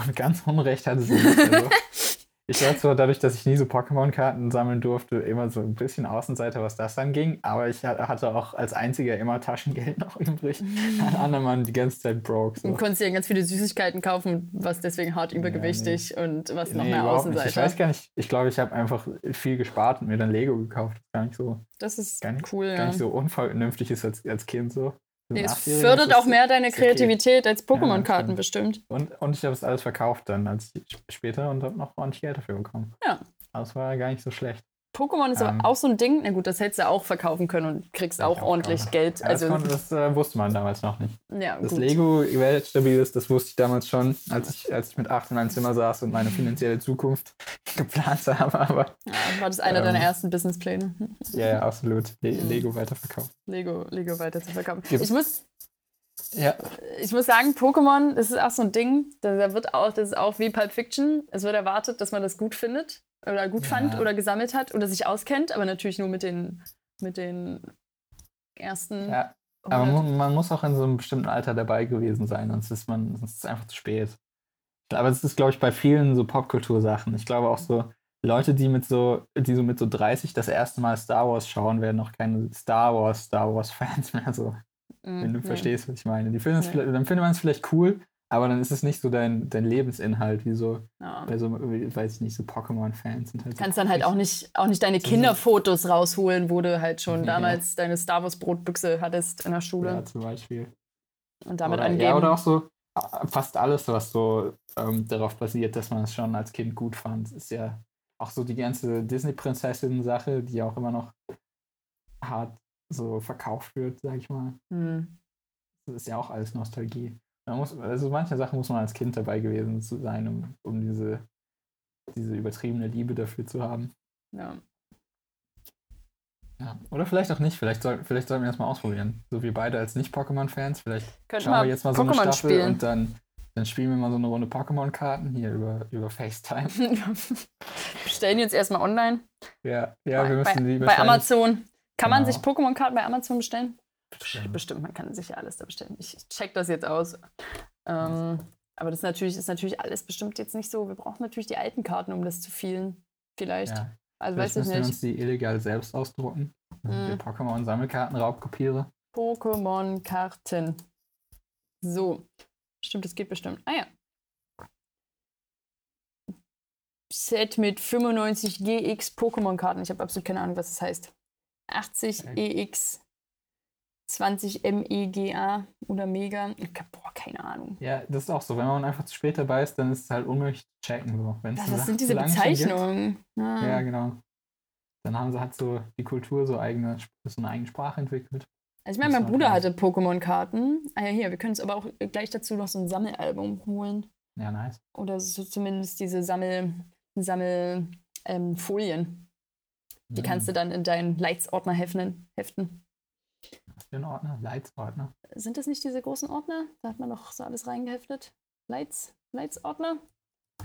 Und ganz Unrecht hatte sie nicht. Also, [laughs] ich war zwar dadurch, dass ich nie so Pokémon-Karten sammeln durfte, immer so ein bisschen Außenseiter, was das anging, aber ich ha- hatte auch als einziger immer Taschengeld [laughs] noch übrig. Alle anderen waren die ganze Zeit broke. Du So. konntest dir ganz viele Süßigkeiten kaufen, was deswegen hart Ja, übergewichtig und was noch Nee, mehr überhaupt nicht. Ich Außenseiter. weiß gar nicht, ich glaube, ich habe einfach viel gespart und mir dann Lego gekauft. Gar nicht so, Das ist Gar nicht- cool, gar ja. nicht so unvernünftig ist als, als Kind so. Nee, es fördert auch mehr deine ist okay. Kreativität als Ja, Pokémon-Karten stimmt. bestimmt. Und, und ich habe es alles verkauft dann als später und habe noch ordentlich Geld dafür bekommen. Ja. Aber es war gar nicht so schlecht. Pokémon ist Ähm. aber auch so ein Ding. Na gut, das hättest du auch verkaufen können und kriegst auch ich auch ordentlich gerne. Geld. Ja, Also, das, das äh, wusste man damals noch nicht. ja, Das gut. Lego weltstabil ist, das wusste ich damals schon, als ich, als ich mit acht in meinem Zimmer saß und meine finanzielle Zukunft [laughs] geplant habe. Aber Ja, war das einer Ähm. deiner ersten Businesspläne? ja, ja, absolut. Le Mhm. Lego weiterverkauft. Lego, Lego weiter zu verkaufen. Gibt's- Ich muss, Ja, ich muss sagen, Pokémon, das ist auch so ein Ding. Da wird auch, das ist auch wie Pulp Fiction. Es wird erwartet, dass man das gut findet oder gut Ja. fand oder gesammelt hat oder sich auskennt, aber natürlich nur mit den, mit den ersten. ja. Aber 100. man, muss auch in so einem bestimmten Alter dabei gewesen sein, sonst ist man, sonst ist es einfach zu spät. Aber es ist, glaube ich, bei vielen so Popkultursachen. Ich glaube auch so, Leute, die mit so, die so mit so 30 das erste Mal Star Wars schauen, werden auch keine Star Wars, Star Wars Fans mehr so, Mm, wenn du nee. verstehst, was ich meine. Die finden Nee. dann findet man es vielleicht cool, aber dann ist es nicht so dein, dein Lebensinhalt, wie so, Ja. bei so, weiß ich nicht, so Pokémon-Fans sind halt Du so kannst dann halt auch nicht, auch nicht deine Kinderfotos rausholen, wo du halt schon Ja. damals deine Star Wars Brotbüchse hattest in der Schule Ja, zum Beispiel. und damit oder, angeben. Ja, oder auch so fast alles, was so ähm, darauf basiert, dass man es schon als Kind gut fand, ist ja auch so die ganze Disney-Prinzessinnen-Sache, die auch immer noch hart so verkauft wird, sag ich mal. Hm. das ist ja auch alles Nostalgie. Man muss, also manche Sachen muss man als Kind dabei gewesen zu sein, um, um diese, diese übertriebene Liebe dafür zu haben. Ja. Ja. Oder vielleicht auch nicht. Vielleicht, soll, vielleicht sollten wir das mal ausprobieren. So wie beide als Nicht-Pokémon-Fans. Vielleicht Könnten schauen wir jetzt mal so eine Staffel spielen. und dann, dann spielen wir mal so eine Runde Pokémon-Karten hier über, über FaceTime. [laughs] Bestellen jetzt erstmal online. Ja, ja bei, wir müssen bei, die bei Amazon. Kann man Genau. sich Pokémon-Karten bei Amazon bestellen? Bestimmt. Bestimmt, man kann sich ja alles da bestellen. Ich check das jetzt aus. Ähm, aber das ist natürlich, ist natürlich alles bestimmt jetzt nicht so. Wir brauchen natürlich die alten Karten, um das zu vielen. Vielleicht. Ja. Also Vielleicht weiß ich müssen wir nicht. uns die illegal selbst ausdrucken. Mhm. Die Pokémon-Sammelkarten-Raubkopiere. Pokémon-Karten. So. Stimmt, das geht bestimmt. Ah ja. Set mit 95 GX Pokémon-Karten. Ich habe absolut keine Ahnung, was das heißt. 80 EX, 20 MEGA oder Mega. Boah, keine Ahnung. Ja, das ist auch so. Wenn man einfach zu spät dabei ist, dann ist es halt unmöglich zu checken. So. Wenn's was Sache sind diese. Bezeichnungen? Ah. Ja, genau. Dann haben sie halt so die Kultur so eigene, so eine eigene Sprache entwickelt. Also ich meine, Das mein Bruder hatte Pokémon-Karten. Ah ja, hier, wir können uns aber auch gleich dazu noch so ein Sammelalbum holen. Ja, nice. Oder so zumindest diese Sammel, Sammel ähm, Folien. Die kannst du dann in deinen Leitsordner heften. heften. Für ein Ordner? Leitsordner. Sind das nicht diese großen Ordner? Da hat man doch so alles reingeheftet. Leits, Leitsordner?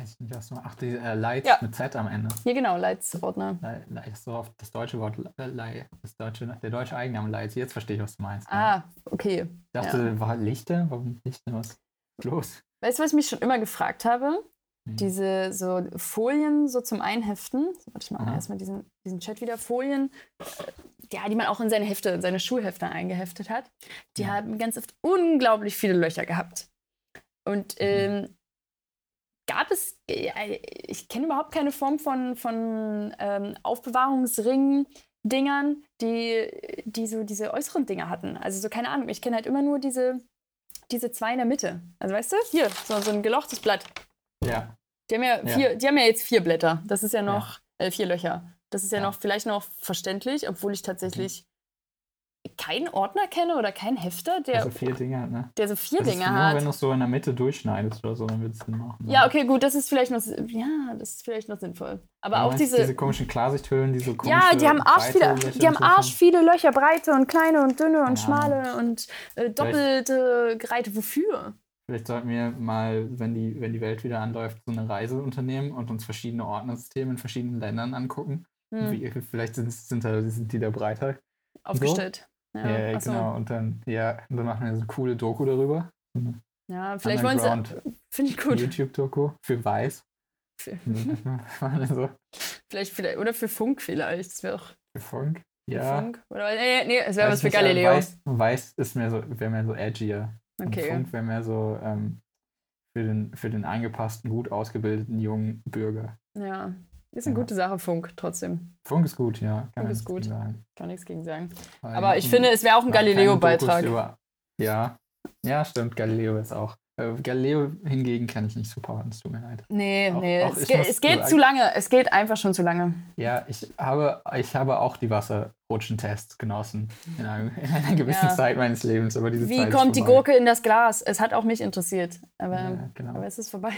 Ich nicht, was du Ach, die äh, Lights Ja. mit Z am Ende. Hier genau, Leitsordner. Le- Le- so oft das deutsche Wort äh, Lei, das deutsche, der deutsche Eigenname Lights. Jetzt verstehe ich, was du meinst. ja. Ah, okay. Ich dachte, war Lichter? Warum Lichter? Was los? Weißt du, was ich mich schon immer gefragt habe? Hm. Diese so Folien so zum Einheften. Warte, ich mache erstmal diesen, diesen Chat wieder. Folien, äh, ja, die man auch in seine Hefte, in seine Schulhefte eingeheftet hat. Die Ja. haben ganz oft unglaublich viele Löcher gehabt. Und Mhm. ähm, gab es, äh, ich kenne überhaupt keine Form von, von ähm, Aufbewahrungsring-Dingern, die, die so diese äußeren Dinger hatten. Also so, keine Ahnung, ich kenne halt immer nur diese, diese zwei in der Mitte. Also weißt du, hier, so, so ein gelochtes Blatt. Ja, Die haben ja, Ja. Vier, die haben ja jetzt vier Blätter. Das ist ja noch, Äh, vier Löcher. Das ist ja, Ja. noch vielleicht noch verständlich, obwohl ich tatsächlich keinen Ordner kenne oder keinen Hefter, der, also vier Dinge, ne? der so vier Das ist Dinge nur, hat. wenn du es so in der Mitte durchschneidest oder so, dann wird es Sinn machen. Ja, okay, gut, das ist vielleicht noch, ja, das ist vielleicht noch sinnvoll. Aber Du auch diese, diese komischen Klarsichthüllen, die so komische, ja, die haben arsch viele, Löcher die haben so arsch viele Löcher, breite und kleine und dünne und Ja. schmale und äh, doppelte Gereihte. Wofür? Vielleicht sollten wir mal, wenn die, wenn die Welt wieder anläuft, so eine Reise unternehmen und uns verschiedene Ordnersysteme in verschiedenen Ländern angucken. Hm, Wie, vielleicht sind, sind, da, sind die da breiter. aufgestellt. Ja, Ja, ja ach so. genau. Und dann, ja, und dann machen wir so eine coole Doku darüber. ja vielleicht wollen sie, finde ich gut. YouTube-Doku für Weiß. Für- [laughs] so, Vielleicht, vielleicht, oder für Funk vielleicht. Das wäre auch für Funk. für Ja. Funk. Oder, nee, nee, es wäre was für Galileo. Weiß, Weiß ist mehr so, wäre mehr so edgier. Und Okay. Funk wäre mehr so ähm, für, den, für den angepassten, gut ausgebildeten jungen Bürger. Ja. Ist eine Ja. gute Sache, Funk, trotzdem. Funk ist gut, ja. Kann Funk ist gut. Kann nichts gegen sagen. Weil Aber ich finde, es wäre auch ein Galileo-Beitrag. Ja. Ja, stimmt. Galileo ist auch. Äh, Galileo hingegen kann ich nicht supporten, es tut mir leid. Nee, Auch- nee. auch es, muss es geht zu lange. Es geht einfach schon zu lange. Ja, ich habe, ich habe auch die Wasserrutschentests genossen in, einem, in einer gewissen Ja. Zeit meines Lebens. Aber diese Wie Zeit kommt die. Gurke in das Glas? Es hat auch mich interessiert. Aber, Ja, genau. aber es ist vorbei.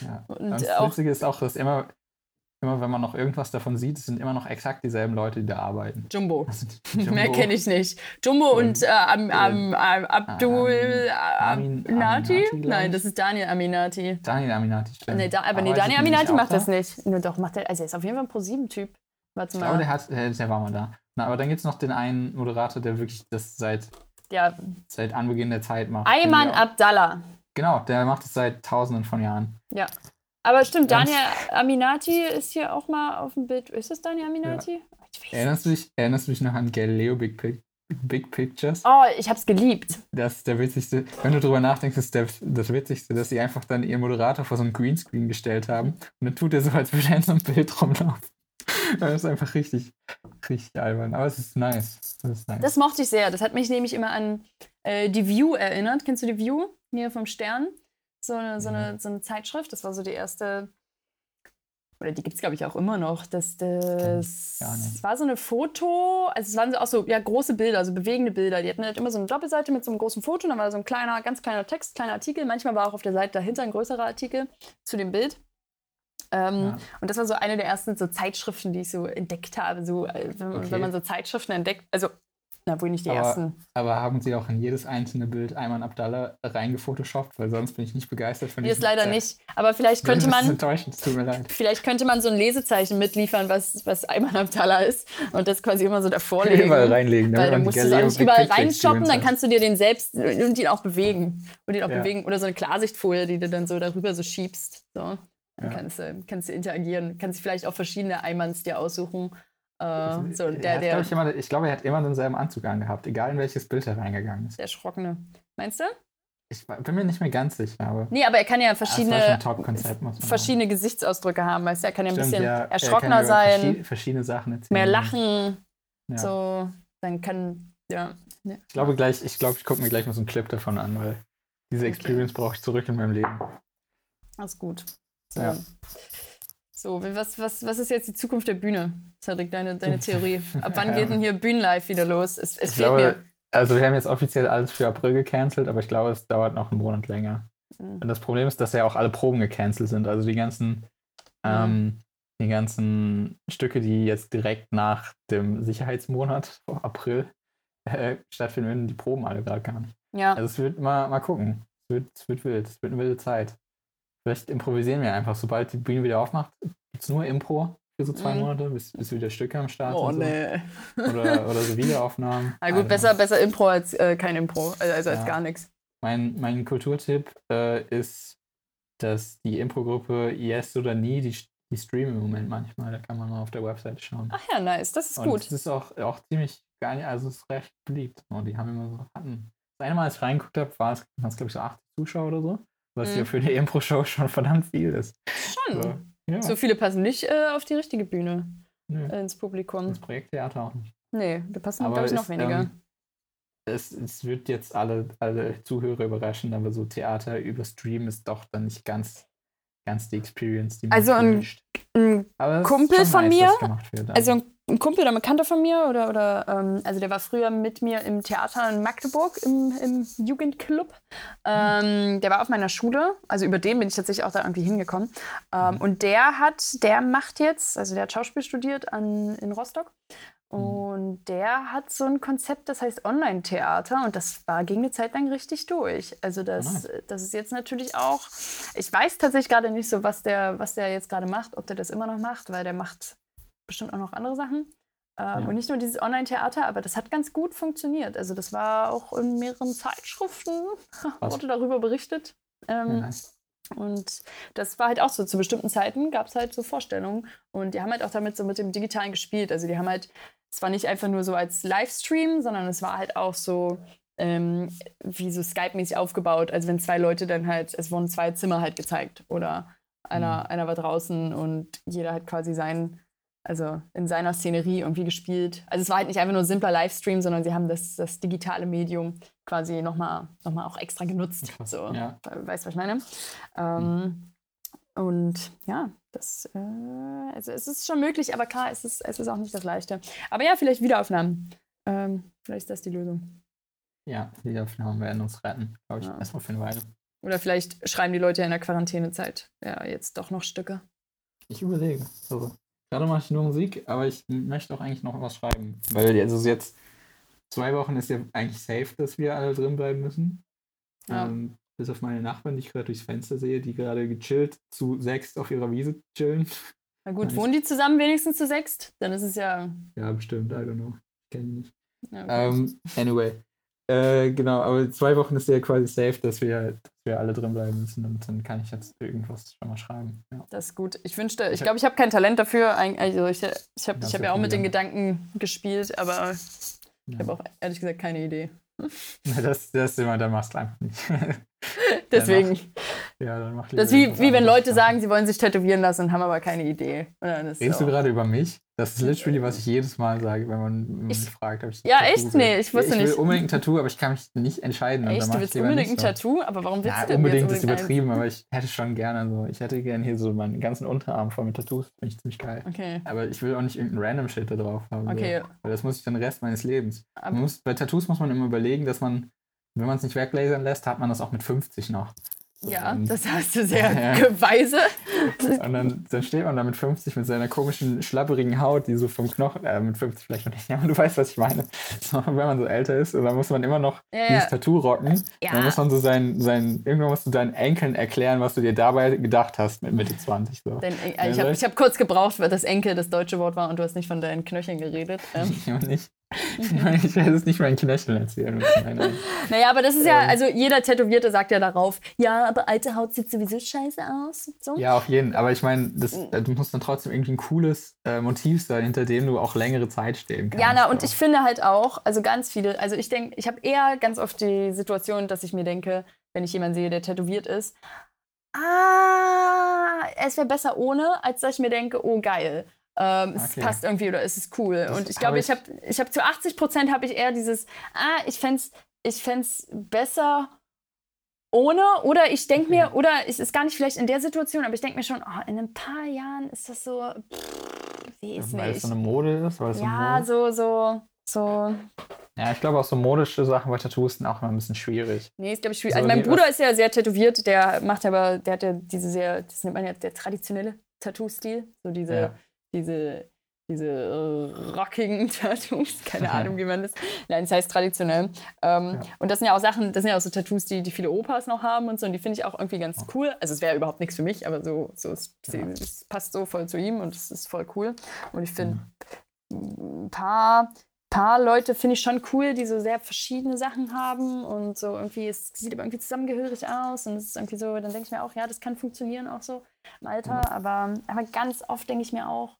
Ja. Und das auch, Witzige ist auch, dass immer, immer, wenn man noch irgendwas davon sieht, es sind immer noch exakt dieselben Leute, die da arbeiten. Jumbo. Das sind [laughs] Mehr Jumbo, kenne ich nicht. Jumbo und, Und, äh, am, am, am, Abdul Amin- Aminati? Nein, ich. das ist Daniel Aminati. Daniel Aminati, stimmt. Nee, da, aber nee, Arbeitet Daniel Aminati macht da? das nicht. Nur doch, macht er, also er ist auf jeden Fall ein Pro-7-Typ. Warte Ich glaube, der, mal. hat, der, der war mal da. Na, aber dann gibt es noch den einen Moderator, der wirklich das seit, Ja, seit Anbeginn der Zeit macht. Ayman Abdallah. Genau, der macht es seit tausenden von Jahren. Ja. Aber stimmt, Daniel Aminati ist hier auch mal auf dem Bild. Ist das Daniel Aminati? Weiß Erinnerst du dich, erinnerst du dich noch an Galileo Big, Pic Big Pictures? Oh, ich hab's geliebt. Das ist der witzigste, wenn du drüber nachdenkst, ist der, das Witzigste, dass sie einfach dann ihren Moderator vor so einen Greenscreen gestellt haben und dann tut er so, als würde er in so einem Bild rumlaufen. [laughs] Das ist einfach richtig, richtig albern. Aber es ist nice. Das ist nice. Das mochte ich sehr. Das hat mich nämlich immer an äh, die View erinnert. Kennst du die View? Hier vom Stern. So eine, so, eine, so eine Zeitschrift. Das war so die erste oder die gibt es glaube ich auch immer noch, dass das, das war so eine Foto, also es waren auch so ja, große Bilder, also bewegende Bilder. Die hatten halt immer so eine Doppelseite mit so einem großen Foto, dann war so ein kleiner, ganz kleiner Text, kleiner Artikel. Manchmal war auch auf der Seite dahinter ein größerer Artikel zu dem Bild. Ähm, ja. Und das war so eine der ersten so Zeitschriften, die ich so entdeckt habe. So, äh, wenn, okay. wenn man so Zeitschriften entdeckt, also na, wohl nicht die aber, ersten. Aber haben Sie auch in jedes einzelne Bild Ayman Abdallah reingefotoshoppt? Weil sonst bin ich nicht begeistert von diesem Ist leider Zeit. nicht. Aber vielleicht könnte man. Das ist enttäuschend, tut mir leid. Vielleicht könnte man so ein Lesezeichen mitliefern, was, was Ayman Abdallah ist. Und das quasi immer so davor legen. [laughs] Überall reinlegen. Weil du musst es auch nicht überall reinshoppen, dann kannst du dir den selbst und ihn auch bewegen. Und ihn auch ja. bewegen. Oder so eine Klarsichtfolie, die du dann so darüber so schiebst. So. Dann ja. kannst, du, kannst du interagieren. Kannst vielleicht auch verschiedene Aymans dir aussuchen. Äh, so, der, der, ich, immer, ich glaube, er hat immer denselben Anzug angehabt, egal in welches Bild er reingegangen ist. Der Erschrockene. Meinst du? Ich bin mir nicht mehr ganz sicher. Aber nee, aber er kann ja verschiedene, verschiedene Gesichtsausdrücke haben. Weißt du? Er kann ja ein Stimmt, bisschen ja, erschrockener sein. Verschiedene, verschiedene Sachen erzählen. Mehr lachen. Ja. So, dann kann, ja. Ich glaube gleich, ich glaube, ich gucke mir gleich mal so einen Clip davon an, weil diese Experience okay. brauche ich zurück in meinem Leben. Das ist gut. So. Ja. So, was, was, was ist jetzt die Zukunft der Bühne, Cedric, deine, deine Theorie? Ab wann geht denn hier Bühnenlive wieder los? Es, es fehlt glaube, mir. Also wir haben jetzt offiziell alles für April gecancelt, aber ich glaube, es dauert noch einen Monat länger. Mhm. Und das Problem ist, dass ja auch alle Proben gecancelt sind. Also die ganzen, mhm. ähm, die ganzen Stücke, die jetzt direkt nach dem Sicherheitsmonat, April, äh, stattfinden, die Proben alle gerade gar nicht. Ja. Also es wird mal, mal gucken. Es wird, es wird wild. Es wird eine wilde Zeit. Vielleicht improvisieren wir einfach. Sobald die Bühne wieder aufmacht, gibt es nur Impro für so zwei mhm. Monate, bis, bis wieder Stücke am Start oh, sind. Oh, nee. Oder, oder so Videoaufnahmen. [laughs] Na gut, besser, besser Impro als äh, kein Impro, also, also ja. als gar nichts. Mein, mein Kulturtipp äh, ist, dass die Impro-Gruppe Yes oder Nie, die, die streamen im Moment manchmal. Da kann man mal auf der Website schauen. Ach ja, nice, das ist Und gut. Das ist auch, auch ziemlich geil, also es ist recht beliebt. Und die haben immer so, hatten. Das eine Mal, als ich reingeguckt habe, war es, glaube ich, so 80 Zuschauer oder so. Was mhm. ja für eine Impro-Show schon verdammt viel ist. Schon. So, ja. so viele passen nicht äh, auf die richtige Bühne nee. ins Publikum. Das Projekttheater auch nicht. Nee, da passen, glaube ich, noch weniger. Ähm, es, es, wird jetzt alle, alle Zuhörer überraschen, aber so Theater über Stream ist doch dann nicht ganz, ganz die Experience, die man Also ein, ein Kumpel von nice, mir, also ein ein Kumpel oder Bekannter von mir oder, oder ähm, also der war früher mit mir im Theater in Magdeburg im, im Jugendclub. Ähm, der war auf meiner Schule, also über den bin ich tatsächlich auch da irgendwie hingekommen. Ähm, mhm. und der hat, der macht jetzt, also der hat Schauspiel studiert an, in Rostock. Mhm. Und der hat so ein Konzept, das heißt Online-Theater und das war, ging eine Zeit lang richtig durch. Also das, oh das ist jetzt natürlich auch, ich weiß tatsächlich gerade nicht so, was der, was der jetzt gerade macht, ob der das immer noch macht, weil der macht bestimmt auch noch andere Sachen. Ähm, ja. Und nicht nur dieses Online-Theater, aber das hat ganz gut funktioniert. Also das war auch in mehreren Zeitschriften, [laughs] wurde darüber berichtet. Ähm, ja. Und das war halt auch so, zu bestimmten Zeiten gab es halt so Vorstellungen. Und die haben halt auch damit so mit dem Digitalen gespielt. Also die haben halt, es war nicht einfach nur so als Livestream, sondern es war halt auch so ähm, wie so Skype-mäßig aufgebaut. Also wenn zwei Leute dann halt, es wurden zwei Zimmer halt gezeigt oder einer, mhm. einer war draußen und jeder hat quasi sein also in seiner Szenerie irgendwie gespielt. Also es war halt nicht einfach nur ein simpler Livestream, sondern sie haben das, das digitale Medium quasi nochmal noch mal auch extra genutzt. So, ja. Weißt du, was ich meine? Ähm, mhm. Und ja, das, äh, also es ist schon möglich, aber klar, es ist, es ist auch nicht das Leichte. Aber ja, vielleicht Wiederaufnahmen. Ähm, vielleicht ist das die Lösung. Ja, Wiederaufnahmen werden uns retten, glaube ich, ja. erstmal für eine Weile. Oder vielleicht schreiben die Leute in der Quarantänezeit ja jetzt doch noch Stücke. Ich überlege. Also, Gerade mache ich nur Musik, aber ich möchte auch eigentlich noch was schreiben. Weil also jetzt zwei Wochen ist ja eigentlich safe, dass wir alle drin bleiben müssen. Ja. Ähm, bis auf meine Nachbarn, die ich gerade durchs Fenster sehe, die gerade gechillt zu sechs auf ihrer Wiese chillen. Na gut, wohnen die zusammen wenigstens zu sechs? Dann ist es ja. Ja, bestimmt, I don't know. Kenne ich nicht. Ja, um, ähm, anyway. Äh, genau, aber zwei Wochen ist ja quasi safe, dass wir, wir alle drin bleiben müssen und dann kann ich jetzt irgendwas schon mal schreiben. Ja. Das ist gut. Ich wünschte, ich glaube, ich habe kein Talent dafür. Also ich, ich habe hab ja auch mit den Gedanken gespielt, aber ich habe auch ehrlich gesagt keine Idee. [laughs] Das, das immer, da machst du einfach nicht. [laughs] Deswegen. Ja, dann mach Das ist wie, wie wenn Leute sagen, sie wollen sich tätowieren lassen und haben aber keine Idee. Redest so. du gerade über mich? Das ist literally, was ich jedes Mal sage, wenn man, man ich, mich fragt. Ob ich ja, echt? Will. Nee, ich wusste nicht. Ich will unbedingt ein Tattoo, aber ich kann mich nicht entscheiden. Echt? Du willst unbedingt ein Tattoo? Aber warum willst ja, du denn unbedingt ist übertrieben, aber ich hätte schon gerne so. Ich hätte gerne hier so meinen ganzen Unterarm voll mit Tattoos. Finde ich ziemlich geil. Okay. Aber ich will auch nicht irgendeinen random Shit da drauf haben. Okay. So. Weil das muss ich den Rest meines Lebens. Muss, bei Tattoos muss man immer überlegen, dass man, wenn man es nicht weglasern lässt, hat man das auch mit 50 noch. Ja, und, das hast du sehr ja. weise. Und dann, dann steht man da mit 50 mit seiner komischen, schlapperigen Haut, die so vom Knochen, äh, mit 50 vielleicht noch nicht, [laughs] aber du weißt, was ich meine. So, wenn man so älter ist, dann muss man immer noch ja, dieses ja. Tattoo rocken. Ja. Dann muss man so sein, sein, irgendwann musst du deinen Enkeln erklären, was du dir dabei gedacht hast mit Mitte 20. So. Denn, äh, ich habe hab kurz gebraucht, weil das Enkel das deutsche Wort war und du hast nicht von deinen Knöcheln geredet. Ähm. [laughs] Ich nicht. [laughs] ich werde es nicht meinen Knöcheln erzählen. Nein, nein. Naja, aber das ist ja, ähm. also jeder Tätowierte sagt ja darauf, ja, aber alte Haut sieht sowieso scheiße aus. So. Ja, auf jeden. Aber ich meine, äh, du musst dann trotzdem irgendwie ein cooles äh, Motiv sein, hinter dem du auch längere Zeit stehen kannst. Ja, na, und ich finde halt auch, also ganz viele, also ich denke, ich habe eher ganz oft die Situation, dass ich mir denke, wenn ich jemanden sehe, der tätowiert ist, ah, es wäre besser ohne, als dass ich mir denke, oh geil. Ähm, okay. Es passt irgendwie oder es ist cool. Das und ich glaube, ich habe ich hab zu 80 Prozent habe ich eher dieses, ah, ich fände es ich fänd's besser ohne. Oder ich denke okay. mir, oder es ist gar nicht vielleicht in der Situation, aber ich denke mir schon, oh, in ein paar Jahren ist das so, pff, wie ist Weil es so eine Mode ist? Weil ja, so, so, so. Ja, ich glaube auch so modische Sachen bei Tattoos sind auch immer ein bisschen schwierig. Nee, ist glaube ich schwierig. So also mein Bruder ist ja sehr tätowiert, der macht aber, der hat ja diese sehr, das nennt man ja der traditionelle Tattoo-Stil. So diese ja diese, diese äh, rockigen [laughs] Tattoos, keine Ahnung, wie man das. Nein, das heißt traditionell. Ähm, ja. Und das sind ja auch Sachen, das sind ja auch so Tattoos, die, die viele Opas noch haben und so. Und die finde ich auch irgendwie ganz cool. Also es wäre überhaupt nichts für mich, aber so, so es, ja. es passt so voll zu ihm und es ist voll cool. Und ich finde ein paar paar Leute finde ich schon cool, die so sehr verschiedene Sachen haben und so irgendwie, es sieht aber irgendwie zusammengehörig aus und es ist irgendwie so, dann denke ich mir auch, ja, das kann funktionieren auch so im Alter, aber, aber ganz oft denke ich mir auch,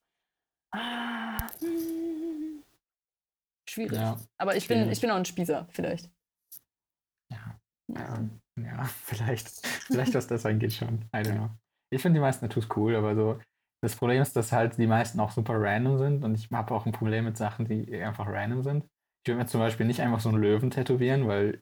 Ah, hm. Schwierig. Ja, Aber ich bin, ich bin auch ein Spießer, vielleicht. Ja. Ja, ja [laughs] vielleicht. vielleicht, was das angeht, schon. I don't know. Ich finde die meisten Tattoos cool, aber so. Das Problem ist, dass halt die meisten auch super random sind und ich habe auch ein Problem mit Sachen, die einfach random sind. Ich würde mir zum Beispiel nicht einfach so einen Löwen tätowieren, weil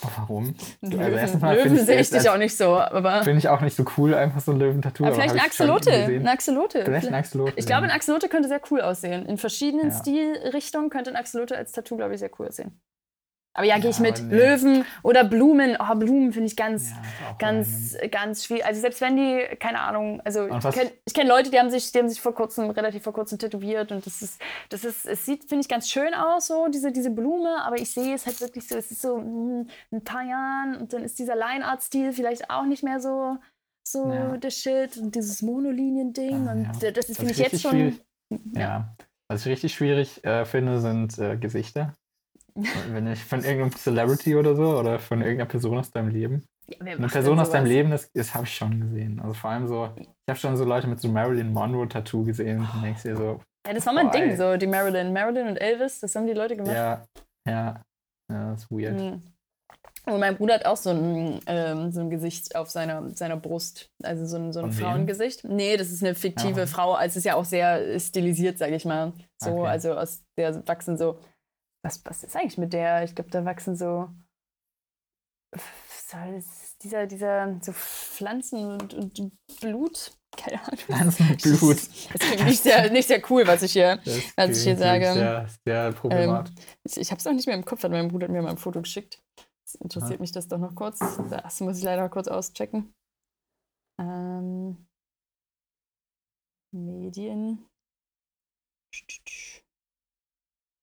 Warum? Löwen, also erstens mal Löwen sehe ich dich auch nicht so. Finde ich auch nicht so cool, einfach so ein Löwentattoo. Aber vielleicht eine Axolote. Eine Axolote. Vielleicht eine Axolote. Ich glaube, ein Axolote könnte sehr cool aussehen. In verschiedenen ja. Stilrichtungen könnte ein Axolote als Tattoo, glaube ich, sehr cool aussehen. Aber ja, gehe ich mit nee. Löwen oder Blumen. Oh, Blumen finde ich ganz, ja, ganz, rein. ganz schwierig. Also selbst wenn die, keine Ahnung, also ich kenne kenn Leute, die haben sich, die haben sich vor kurzem, relativ vor kurzem tätowiert und das ist, das ist, es sieht, finde ich, ganz schön aus, so, diese, diese Blume, aber ich sehe es halt wirklich so, es ist so mh, hm, ein paar Jahren und dann ist dieser Line-Art-Stil vielleicht auch nicht mehr so, so ja. der Shit und dieses Monolinien-Ding ah, und ja. das ist, finde ich, jetzt schon. Ja. Was ich richtig schwierig äh, finde, sind äh, Gesichter. Wenn ich von irgendeinem Celebrity oder so oder von irgendeiner Person aus deinem Leben. Ja, Eine Person aus deinem Leben, das, das habe ich schon gesehen. Also vor allem so, ich habe schon so Leute mit so Marilyn Monroe-Tattoo gesehen. Und denkst dir so. Ja, das war mein Ding, so die Marilyn. Marilyn und Elvis, das haben die Leute gemacht. Ja, ja. Ja, das ist weird. Mhm. Und mein Bruder hat auch so ein, ähm, so ein Gesicht auf seiner, seiner Brust. Also so ein, so ein Frauengesicht. Nee, das ist eine fiktive ja. Frau. Also es ist ja auch sehr stilisiert, sage ich mal. So, okay. also aus der wachsen so was, was ist eigentlich mit der? Ich glaube, da wachsen so, dieser, dieser so Pflanzen und, und Blut. Keine Ahnung. Pflanzen und [laughs] Blut. Das klingt nicht sehr, nicht sehr cool, was ich hier, was ich hier sage. Sehr, sehr problematisch. Ähm, ich ich habe es auch nicht mehr im Kopf, hat mein Bruder hat mir mal ein Foto geschickt. Das interessiert ja. mich das doch noch kurz. Das muss ich leider kurz auschecken. Ähm, Medien.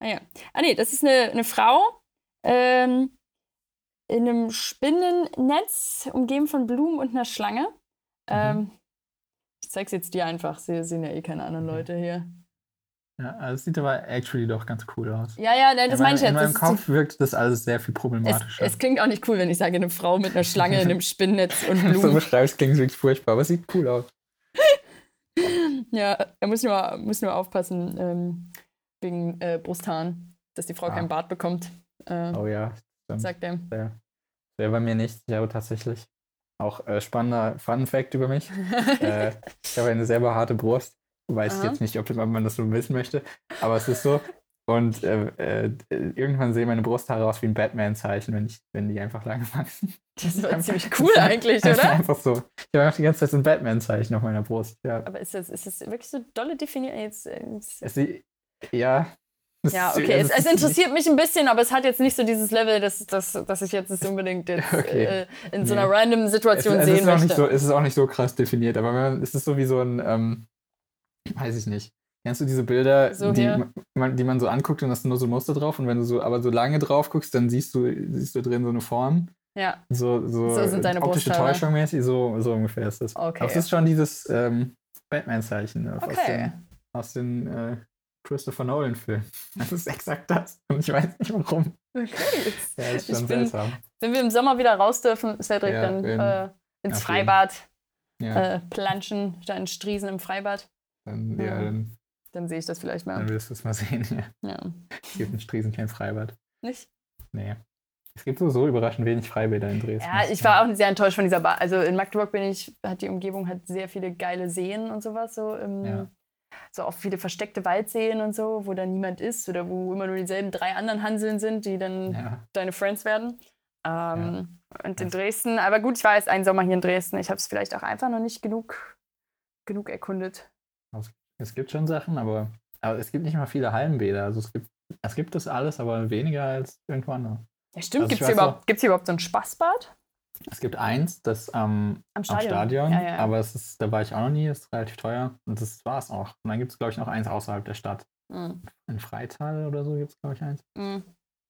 Ah ja. Ah nee, das ist eine, eine Frau ähm, in einem Spinnennetz, umgeben von Blumen und einer Schlange. Mhm. Ähm, ich zeig's jetzt dir einfach. Sie sehen ja eh keine anderen Leute hier. Ja, also es sieht aber actually doch ganz cool aus. Ja, ja, nein, das meine ich jetzt. In meinem Kopf wirkt das alles sehr viel problematischer. Es, es, klingt auch nicht cool, wenn ich sage, eine Frau mit einer Schlange in einem [laughs] Spinnennetz und Blumen. so beschreibst, klingt wirklich furchtbar, aber es sieht cool aus. [laughs] ja, da muss nur, muss nur aufpassen. Ähm, wegen äh, Brusthaaren, dass die Frau ah. keinen Bart bekommt. Äh, oh ja, stimmt. Sagt er. Wäre bei mir nicht, ja, tatsächlich. Auch äh, spannender Fun Fact über mich. [laughs] äh, ich habe eine sehr harte Brust. Weiß ich Aha. jetzt nicht, ob man das so wissen möchte. Aber es ist so. Und äh, äh, irgendwann sehen meine Brusthaare aus wie ein Batman-Zeichen, wenn, ich, wenn die einfach lang wachsen. Das war [laughs] ziemlich cool eigentlich, Das ist oder? einfach so. Ich habe einfach die ganze Zeit so ein Batman-Zeichen auf meiner Brust. Ja. Aber ist das, ist das wirklich so dolle definiert? Jetzt, jetzt, Es, ja. Es ja, okay. Es, es interessiert mich ein bisschen, aber es hat jetzt nicht so dieses Level, dass, dass, dass ich jetzt es unbedingt jetzt [laughs] Okay. äh, in so Nee. einer random Es, Situation es, sehen ist auch nicht möchte. so, es ist auch nicht so krass definiert, aber man, es ist so wie so ein, ähm, weiß ich nicht. Kennst du diese Bilder, So die, man, die man so anguckt und da ist nur so Muster drauf und wenn du so aber so lange drauf guckst, dann siehst du, siehst du drin so eine Form. ja, So, so, So sind deine optische Brusthaare. Täuschung mäßig, so, so ungefähr ist das. Okay. Aber es ist schon dieses ähm, Batman-Zeichen aus Okay. den, aus den äh, Christopher Nolan-Filmen. Das ist exakt das. Und ich weiß nicht warum. okay. Ja, ist Ich schon bin- seltsam. Wenn wir im Sommer wieder raus dürfen, Cedric, Ja, dann äh, ins Freibad Ja, äh, planschen, dann Striesen im Freibad. dann, ja, dann, Dann sehe ich das vielleicht mal. dann wirst du es mal sehen. Ja. Ja. Es gibt in Striesen kein Freibad. Nicht? Nee. Es gibt so, so überraschend wenig Freibäder in Dresden. Ja, ich war auch sehr enttäuscht von dieser Bar. Also in Magdeburg bin ich, hat die Umgebung hat sehr viele geile Seen und sowas. So, im, Ja. So auch viele versteckte Waldseen und so, wo da niemand ist oder wo immer nur dieselben drei anderen Hanseln sind, die dann Ja, deine Friends werden. Ähm, Und in Dresden, aber gut, ich war jetzt einen Sommer hier in Dresden. Ich habe es vielleicht auch einfach noch nicht genug, genug erkundet. es gibt schon Sachen, aber, aber es gibt nicht mal viele Hallenbäder. Also es gibt, es gibt das alles, aber weniger als irgendwo anders. Ja, stimmt. Also Gibt es hier, überhaupt- gibt's hier überhaupt so ein Spaßbad? Es gibt eins, das am Am am Stadion. Stadion, Ja, ja. aber es ist, da war ich auch noch nie, ist relativ teuer und das war es auch. Und dann gibt es, glaube ich, noch eins außerhalb der Stadt. Mhm. In Freital oder so gibt es, glaube ich, eins. Mhm.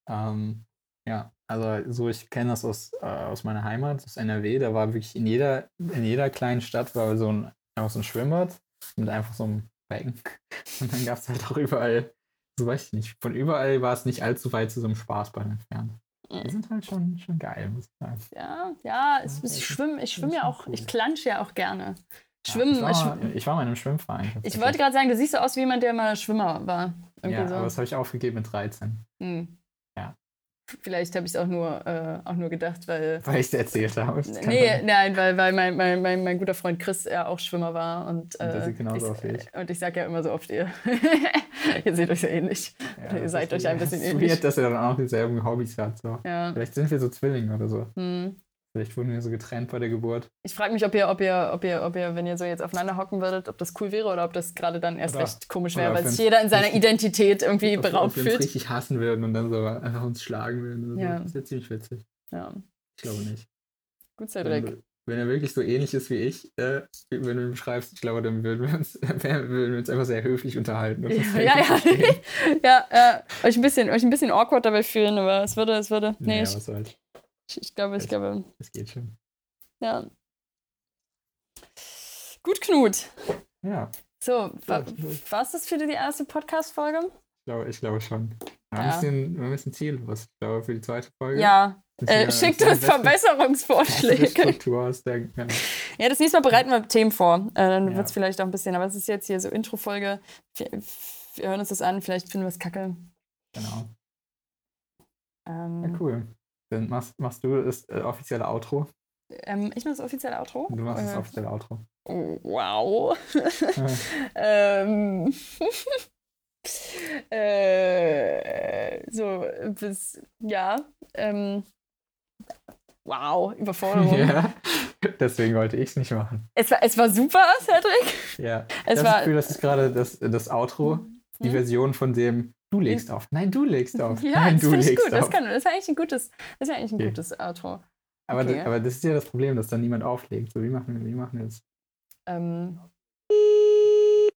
Ähm, ja, also so, ich kenne das aus, äh, aus meiner Heimat, aus NRW, da war wirklich in jeder, in jeder kleinen Stadt war so ein, einfach so ein Schwimmbad mit einfach so einem Becken. [laughs] Und dann gab es halt auch überall, so weiß ich nicht, von überall war es nicht allzu weit zu so einem Spaßball entfernt. Die sind halt schon, schon geil, muss ich sagen. Ja, ja, es, Ja, ich schwimme ich schwimm ja auch, cool. ich klatsche ja auch gerne. Ja, Schwimmen, ich, war ich, mal, ich war mal in einem Schwimmverein. ich tatsächlich. wollte gerade sagen, du siehst so aus wie jemand, der mal Schwimmer war. Irgendwie Ja, so. aber das habe ich aufgegeben mit 13, Hm. Ja. Vielleicht habe ich es auch nur, äh, auch nur gedacht, weil. weil ich es erzählt habe. Das Nee, sein. nein, weil, weil mein, mein, mein, mein guter Freund Chris ja auch Schwimmer war. Und, äh, sieht genauso ich, aus wie ich. Und ich sage ja immer so oft, ihr, [laughs] ihr seht euch so ähnlich. Ja, ihr das seid ist euch ein bisschen [laughs] das ist ähnlich. Weird, dass er dann auch dieselben Hobbys hat. So. Ja. Vielleicht sind wir so Zwillinge oder so. Hm. Vielleicht wurden wir so getrennt bei der Geburt. Ich frage mich, ob ihr, ob ihr, ob ihr, ob ihr, wenn ihr so jetzt aufeinander hocken würdet, ob das cool wäre oder ob das gerade dann erst Oder- recht komisch wäre, weil sich jeder in seiner Identität irgendwie beraubt ob wir uns fühlt. richtig hassen würden und dann so einfach uns schlagen würden. Ja. so. Das wäre ziemlich witzig. Ja, Ich glaube nicht. gut, Cedric. du- wenn er wirklich so ähnlich ist wie ich, äh, wenn du ihm schreibst, ich glaube, dann würden wir uns, [laughs] würden wir uns einfach sehr höflich unterhalten. Ja, ja, ja. [laughs] ja, ja, euch ein bisschen, euch ein bisschen awkward dabei fühlen, aber es würde, es würde. Nee, Naja, was soll's. Ich, ich glaube, ich glaube, Das geht schon. ja. Gut, Knut. Ja, So, wa ich- war es das für die erste Podcast-Folge? glaube, ich glaube schon. Wir Ja. müssen, wir müssen ziellos. Ich glaube, für die zweite Folge. Ja. Äh, schickt uns Verbesserungsvorschläge. Ja, das nächste Mal bereiten wir Themen vor. Äh, dann Ja. wird es vielleicht auch ein bisschen, aber es ist jetzt hier so Intro-Folge. Wir, wir hören uns das an, vielleicht finden wir es kacke. Genau. Ähm, Ja, cool. Dann machst, machst du das äh, offizielle Outro. ähm, ich mache das offizielle Outro. Du machst das Äh, offizielle Outro. oh, wow. [laughs] Ähm, [laughs] äh, so, bis, ja. Ähm, wow, Überforderung. [laughs] ja. Deswegen wollte ich es nicht machen. Es, war, es war super, Cedric. Ja. Es das war- Gefühl, das ist gerade das, das Outro, die Hm? Version von dem Du legst auf. Nein, du legst auf. [laughs] Ja, Nein, das du finde ich legst gut. Das, auf. kann, das ist eigentlich ein gutes, das ist eigentlich ein Okay. gutes Outro. aber, okay. das, aber das ist ja das Problem, dass dann niemand auflegt. So, wie machen wir, wie machen wir das? Ähm,